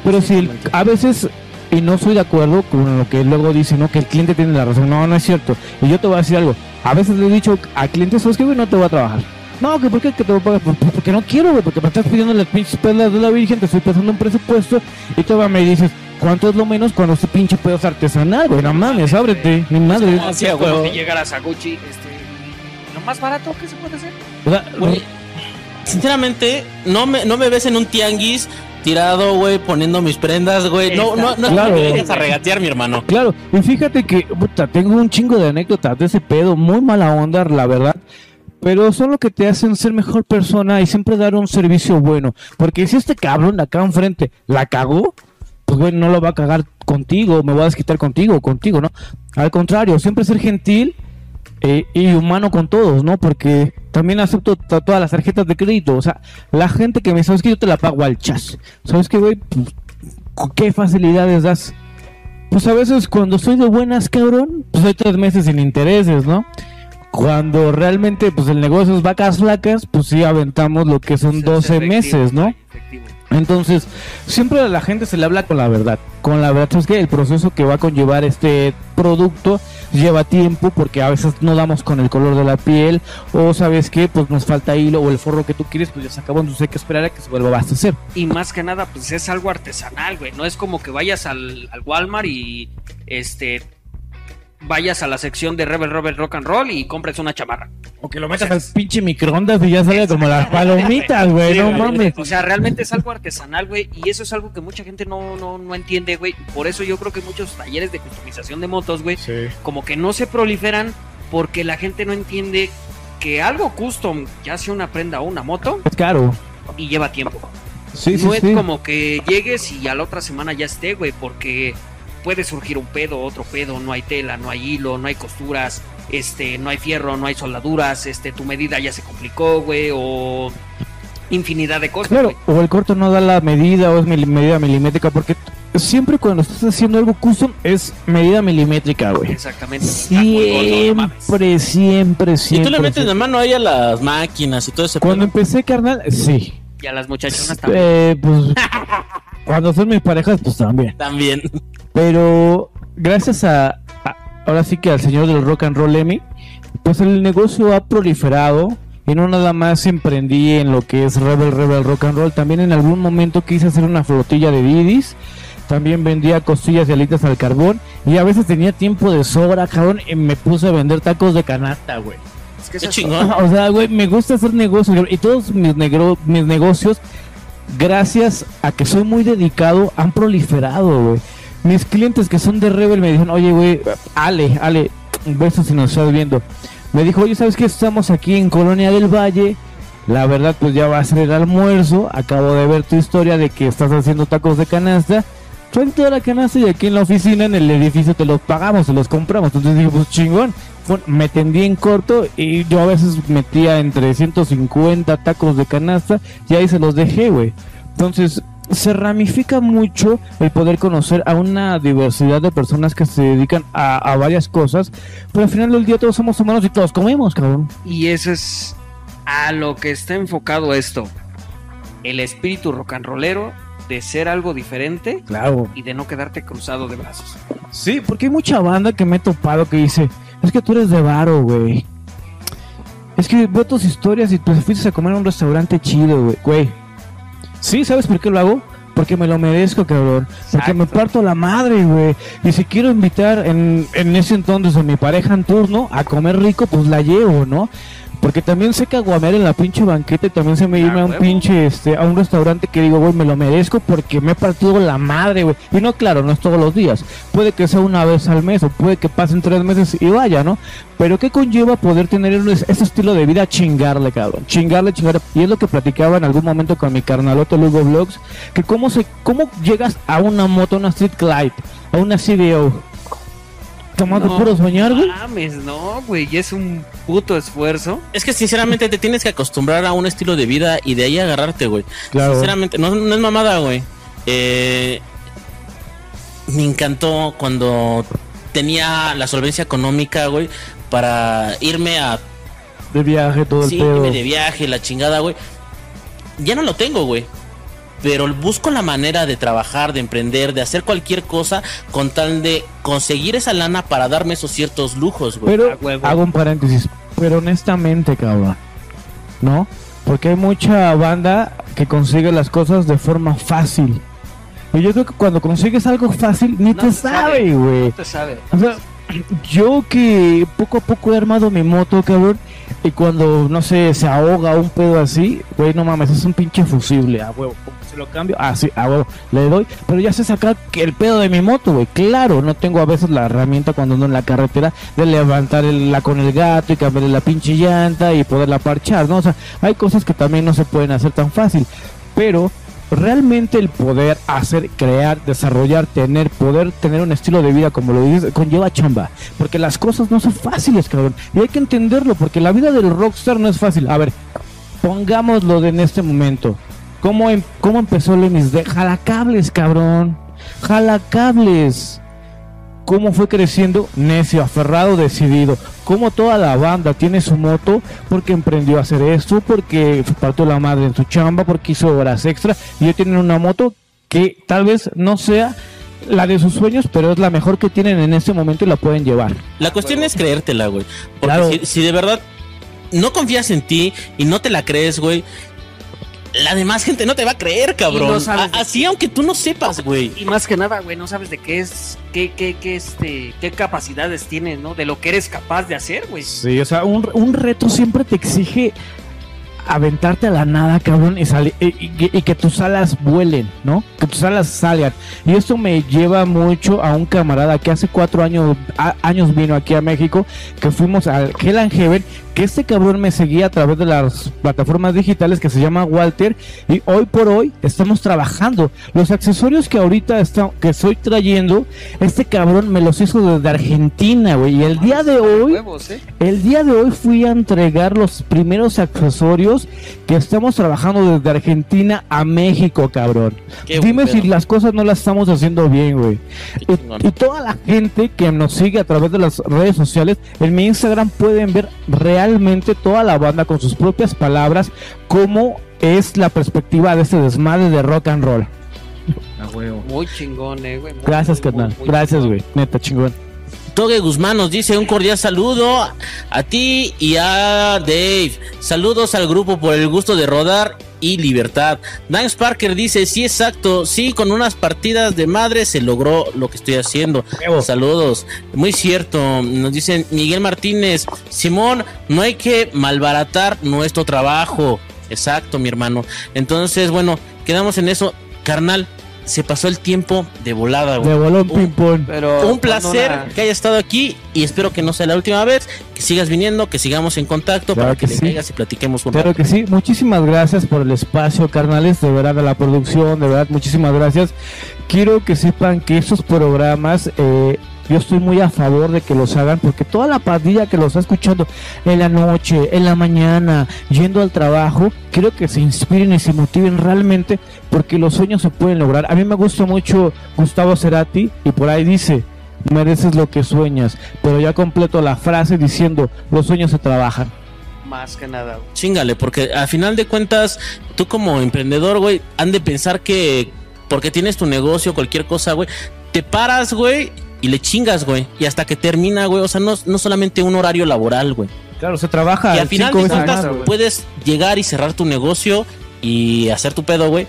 Pero si el- a veces, y no estoy de acuerdo con lo que luego dice, ¿no? Que el cliente tiene la razón. No, no es cierto. Y yo te voy a decir algo. A veces le he dicho a clientes, ¿sabes qué, güey? No te voy a trabajar. No, que por qué que te voy a pagar. Pues, pues, porque no quiero, güey. Porque me estás pidiendo las pinches perlas de la Virgen, te estoy pasando un presupuesto. Y tú me dices, ¿cuánto es lo menos cuando este pinche pedo es artesanal, güey? No mames, ábrete. Ni madre. Como, Sí, a como huevo. si llegaras a Gucci, este, lo más barato que se puede hacer. O sea, Güey, sinceramente, no me, no me ves en un tianguis tirado, güey, poniendo mis prendas, güey. No, no, no Claro. me vengas a regatear, mi hermano. Claro, y fíjate que puta, tengo un chingo de anécdotas de ese pedo, muy mala onda, la verdad. Pero son lo que te hacen ser mejor persona y siempre dar un servicio bueno. Porque si este cabrón de acá enfrente la cagó, pues güey, no lo va a cagar contigo, me voy a desquitar contigo, contigo, ¿no? Al contrario, siempre ser gentil eh, y humano con todos, ¿no? Porque también acepto to- todas las tarjetas de crédito. O sea, la gente que me ¿sabes que Yo te la pago al chas. ¿Sabes qué, güey? Pues, ¿Qué facilidades das? Pues a veces cuando soy de buenas, cabrón, pues hay tres meses sin intereses, ¿no? Cuando realmente, pues el negocio es vacas flacas, pues sí aventamos lo que son Es 12 efectivo, meses, ¿no? Entonces, siempre a la gente se le habla con la verdad. Con la verdad es que el proceso que va a conllevar este producto lleva tiempo porque a veces no damos con el color de la piel o sabes que pues nos falta hilo o el forro que tú quieres pues ya se acabó, entonces hay que esperar a que se vuelva a abastecer. Y más que nada, pues es algo artesanal, güey. No es como que vayas al, al Walmart y este vayas a la sección de Rebel Rebel Rock and Roll y compres una chamarra. O que lo metas al pinche microondas y ya sale como las palomitas, güey, Sí, no mames. O sea, realmente es algo artesanal, güey. Y eso es algo que mucha gente no, no, no entiende, güey. Por eso yo creo que muchos talleres de customización de motos, güey, como que no se proliferan porque la gente no entiende que algo custom, ya sea una prenda o una moto, Es caro. y lleva tiempo. Sí, sí, no es sí. como que llegues y a la otra semana ya esté, güey, porque puede surgir un pedo, otro pedo, no hay tela, no hay hilo, no hay costuras, este, no hay fierro, no hay soldaduras, este, tu medida ya se complicó, güey, o infinidad de cosas. Claro, güey. o el corto no da la medida o es medida milimétrica, porque siempre cuando estás haciendo algo custom es medida milimétrica, güey. Exactamente. Mames. Siempre, siempre, Y siempre. tú le metes la siempre. mano ahí a las máquinas y todo ese Cuando pedo. empecé, carnal, sí. Y a las muchachonas también. Eh, pues, [laughs] cuando son mis parejas, pues también. También. Pero gracias a, a- ahora sí que al señor del rock and roll Emmy, pues el negocio ha proliferado y no nada más emprendí en lo que es Rebel Rebel Rock and Roll, también en algún momento quise hacer una flotilla de Didis, también vendía costillas y alitas al carbón y a veces tenía tiempo de sobra, cabrón, y me puse a vender tacos de canasta, güey. Es que es- chingón. [laughs] O sea, güey, me gusta hacer negocios y todos mis, negro- mis negocios, gracias a que soy muy dedicado, han proliferado, güey. Mis clientes que son de Rebel me dijeron, oye, güey, Ale, Ale, un beso si nos estás viendo. Me dijo, oye, ¿sabes qué? Estamos aquí en Colonia del Valle. La verdad, pues ya va a ser el almuerzo. Acabo de ver tu historia de que estás haciendo tacos de canasta. Trae toda la canasta y aquí en la oficina, en el edificio, te los pagamos, te los compramos. Entonces dije, pues chingón. Me tendí en corto y yo a veces metía entre 150 tacos de canasta y ahí se los dejé, güey. Entonces se ramifica mucho el poder conocer a una diversidad de personas que se dedican a, a varias cosas, pero al final del día todos somos humanos y todos comemos, cabrón. Y eso es a lo que está enfocado esto. El espíritu rock and rollero de ser algo diferente Claro. y de no quedarte cruzado de brazos. Sí, porque hay mucha banda que me he topado que dice, es que tú eres de varo, güey. Es que veo tus historias y pues fuiste a comer a un restaurante chido, güey. Güey. Sí, ¿sabes por qué lo hago? Porque me lo merezco, cabrón. Porque me parto la madre, güey. Y si quiero invitar en, en ese entonces a mi pareja en turno a comer rico, pues la llevo, ¿no? Porque también sé caguamear en la pinche banqueta y también se me Ah, irme a un pinche, este, a un restaurante que digo, güey, me lo merezco porque me he partido la madre, güey. Y no, claro, no es todos los días. Puede que sea una vez al mes o puede que pasen tres meses y vaya, ¿no? Pero ¿qué conlleva poder tener ese estilo de vida? Chingarle, cabrón. Chingarle, chingarle. Y es lo que platicaba en algún momento con mi carnaloto Lugo Vlogs. Que cómo se, cómo llegas a una moto, a una Street Glide, a una CDO. Tomando No puro soñar, güey. Mames, no, güey, y es un puto esfuerzo. Es que sinceramente te tienes que acostumbrar a un estilo de vida y de ahí agarrarte, güey. Claro. Sinceramente, no, no es mamada, güey. Eh, me encantó cuando tenía la solvencia económica, güey, para irme a De viaje, todo el sí, pedo. irme de viaje, la chingada, güey. Ya no lo tengo, güey. Pero busco la manera de trabajar, de emprender, de hacer cualquier cosa con tal de conseguir esa lana para darme esos ciertos lujos, güey. Pero A huevo. hago un paréntesis. Pero honestamente, cabrón. ¿No? Porque hay mucha banda que consigue las cosas de forma fácil. Y yo creo que cuando consigues algo fácil, ni No te sabe. güey. te sabe. O sea, yo que poco a poco he armado mi moto, cabrón. Y cuando, no sé, se ahoga un pedo así, güey, no mames, es un pinche fusible, a huevo. Se lo cambio, ah, a huevo, le doy. Pero ya sé sacar el pedo de mi moto, güey. Claro, no tengo a veces la herramienta cuando ando en la carretera de levantar el- la con el gato y cambiarle la pinche llanta y poderla parchar, ¿no? O sea, hay cosas que también no se pueden hacer tan fácil. Pero realmente el poder hacer, crear, desarrollar, tener, poder tener un estilo de vida como lo dices, conlleva chamba. Porque las cosas no son fáciles, cabrón. Y hay que entenderlo, porque la vida del rockstar no es fácil. A ver, pongámoslo de en este momento. ¿Cómo, em- cómo empezó Lemis? De jalacables, cabrón. Jalacables. ¿Cómo fue creciendo? Necio, aferrado, decidido. Como toda la banda tiene su moto porque emprendió a hacer esto, porque partió la madre en su chamba, porque hizo horas extra. Y hoy tienen una moto que tal vez no sea la de sus sueños, pero es la mejor que tienen en este momento y la pueden llevar. La cuestión es creértela, güey. Porque Claro. si, si de verdad no confías en ti y no te la crees, güey, la demás gente no te va a creer, cabrón. no A- así, aunque tú no sepas, güey. Y más que nada, güey, no sabes de qué es, qué, qué, qué, este, qué capacidades tienes, ¿no? De lo que eres capaz de hacer, güey. Sí, o sea, un, un reto siempre te exige aventarte a la nada, cabrón, y, sali- y, y- y que tus alas vuelen, ¿no? Que tus alas salgan. Y esto me lleva mucho a un camarada que hace cuatro años, a- años vino aquí a México, que fuimos al Hell and Heaven, que este cabrón me seguía a través de las plataformas digitales que se llama Walter y hoy por hoy estamos trabajando. Los accesorios que ahorita está, que estoy trayendo, este cabrón me los hizo desde Argentina, güey. Y el día de hoy, ¿eh? el día de hoy fui a entregar los primeros accesorios que estamos trabajando desde Argentina a México, cabrón. Qué Dime si las cosas no las estamos haciendo bien, güey. Y, y toda la gente que nos sigue a través de las redes sociales, en mi Instagram pueden ver realmente toda la banda con sus propias palabras cómo es la perspectiva de este desmadre de rock and roll. A huevo. Muy chingón, eh, güey. Muy, Gracias, muy, carnal. muy, Gracias, güey. Neta, chingón. Toge Guzmán nos dice un cordial saludo a ti y a Dave. Saludos al grupo por el gusto de rodar y libertad. Dance Parker dice, sí, exacto, sí, con unas partidas de madre se logró lo que estoy haciendo. Saludos, muy cierto. Nos dice Miguel Martínez, Simón, no hay que malbaratar nuestro trabajo. Exacto, mi hermano. Entonces, bueno, quedamos en eso. Carnal, se pasó el tiempo de volada, güey. De bolón Un- ping-pong. Pero un placer que hayas estado aquí y espero que no sea la última vez, que sigas viniendo, que sigamos en contacto Claro para que, que le sí. caigas y platiquemos un Claro rato. que sí, muchísimas gracias por el espacio, carnales, de verdad, a la producción, de verdad, muchísimas gracias. Quiero que sepan que estos programas, eh, yo estoy muy a favor de que los hagan, porque toda la pandilla que los está escuchando en la noche, en la mañana, yendo al trabajo, quiero que se inspiren y se motiven realmente, porque los sueños se pueden lograr. A mí me gusta mucho Gustavo Cerati, y por ahí dice, mereces lo que sueñas, pero ya completo la frase diciendo, los sueños se trabajan. Más que nada, güey. Chingale, porque al final de cuentas, tú como emprendedor, güey, han de pensar que porque tienes tu negocio, cualquier cosa, güey, te paras, güey, y le chingas, güey, y hasta que termina, güey, o sea, no, no solamente un horario laboral, güey. Claro, se trabaja Y al final de cuentas puedes llegar y cerrar tu negocio y hacer tu pedo, güey.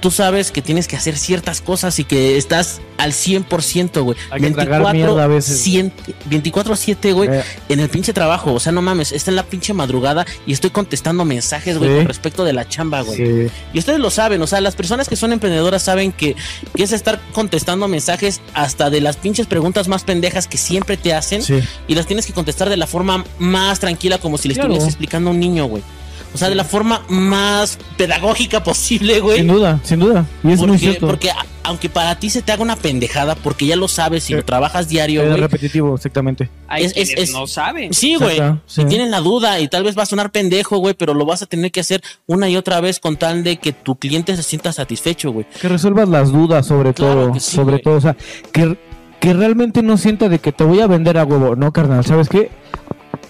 Tú sabes que tienes que hacer ciertas cosas y que estás al 100%, güey. Hay que tragar mierda a veces. 100 24-7, güey, Eh, en el pinche trabajo. O sea, no mames, está en la pinche madrugada y estoy contestando mensajes, güey, Sí. con respecto de la chamba, güey. sí. Y ustedes lo saben, o sea, las personas que son emprendedoras saben que, que es estar contestando mensajes hasta de las pinches preguntas más pendejas que siempre te hacen Sí. y las tienes que contestar de la forma más tranquila, como si le Claro. estuvieras explicando a un niño, güey. O sea, de la forma más pedagógica posible, güey. Sin duda, sin duda. Y es muy Porque, cierto. porque a- aunque para ti se te haga una pendejada, porque ya lo sabes y lo trabajas diario, es güey. repetitivo, exactamente. Hay Es- es- es- no saben. Sí, güey. Exacto, sí. Y tienen la duda y tal vez va a sonar pendejo, güey, pero lo vas a tener que hacer una y otra vez con tal de que tu cliente se sienta satisfecho, güey. Que resuelvas las dudas sobre Claro todo, que sí, sobre güey. todo, o sea, que, que realmente no sienta de que te voy a vender a huevo, no, carnal, ¿sabes qué?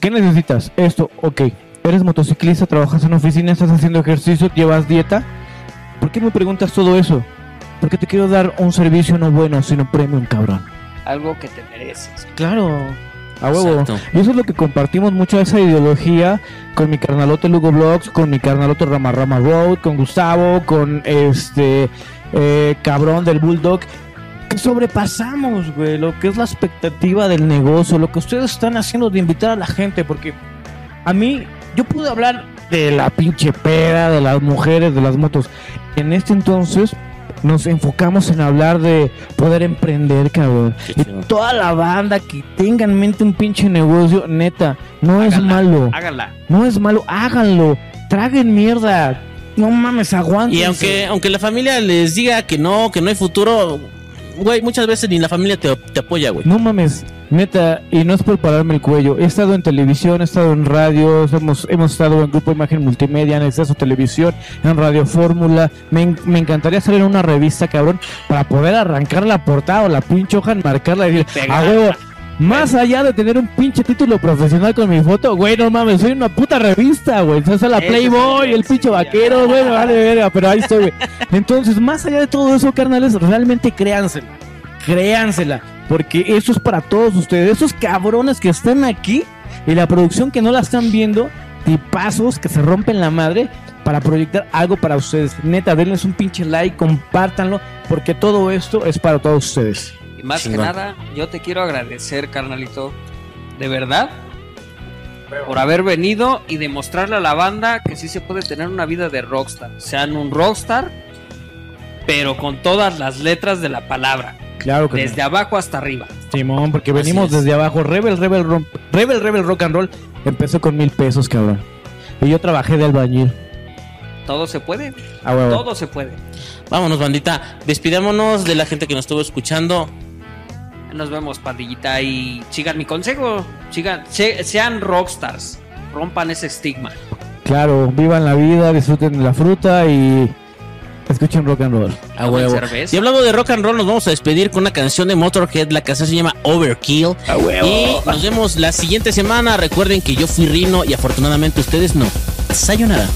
¿Qué necesitas? Esto, ok. Eres motociclista, trabajas en oficina, estás haciendo ejercicio, llevas dieta. ¿Por qué me preguntas todo eso? Porque te quiero dar un servicio no bueno, sino premium, cabrón. Algo que te mereces. Claro. A huevo. Exacto. Y eso es lo que compartimos mucho esa ideología con mi carnalote Lugo Vlogs, con mi carnalote Rama Rama Road, con Gustavo, con este eh, cabrón del Bulldog. Que sobrepasamos, güey, lo que es la expectativa del negocio, lo que ustedes están haciendo de invitar a la gente, porque a mí, yo pude hablar de la pinche peda, de las mujeres, de las motos. En este entonces nos enfocamos en hablar de poder emprender, cabrón. Y toda la banda que tenga en mente un pinche negocio, neta, no es Háganla, malo. Hágala. No es malo, háganlo. Traguen mierda. No mames, aguanten. Y aunque, aunque la familia les diga que no, que no hay futuro, güey, muchas veces ni la familia te, te apoya, güey. No mames, neta, y no es por pararme el cuello. He estado en televisión, he estado en radio, hemos, hemos estado en Grupo Imagen Multimedia, en Exceso Televisión, en Radio Fórmula. Me, me encantaría salir en una revista, cabrón, para poder arrancar la portada o la pinche hoja, marcarla y decir, a huevo. Más allá de tener un pinche título profesional con mi foto, güey, no mames, soy una puta revista, güey. Soy la Eso Playboy, el pinche vaquero, güey, vale verga, pero ahí estoy, güey. Entonces, más allá de todo eso, carnales, realmente créansela. Créansela. Porque eso es para todos ustedes. Esos cabrones que están aquí y la producción que no la están viendo, tipazos que se rompen la madre para proyectar algo para ustedes. Neta, denles un pinche like, compártanlo, porque todo esto es para todos ustedes. Y más Chingón. que nada, yo te quiero agradecer, carnalito. De verdad. Por haber venido y demostrarle a la banda que sí se puede tener una vida de rockstar. Sean un rockstar, pero con todas las letras de la palabra. Claro que Desde abajo hasta arriba. Simón, porque Así venimos es. desde abajo. Rebel, Rebel, Rebel, Rebel Rock and Roll empezó con mil pesos, cabrón. Y yo trabajé de albañil. Todo se puede. Todo se puede. Vámonos, bandita. Despidámonos de la gente que nos estuvo escuchando. Nos vemos, pandillita. Y sigan mi consejo. Sigan, se- sean rockstars. Rompan ese estigma. Claro, vivan la vida, disfruten de la fruta y escuchen rock and roll. A huevo. Y hablando de rock and roll, nos vamos a despedir con una canción de Motorhead. La canción se llama Overkill. Y nos vemos la siguiente semana. Recuerden que yo fui Rino y afortunadamente ustedes no. Sayonara.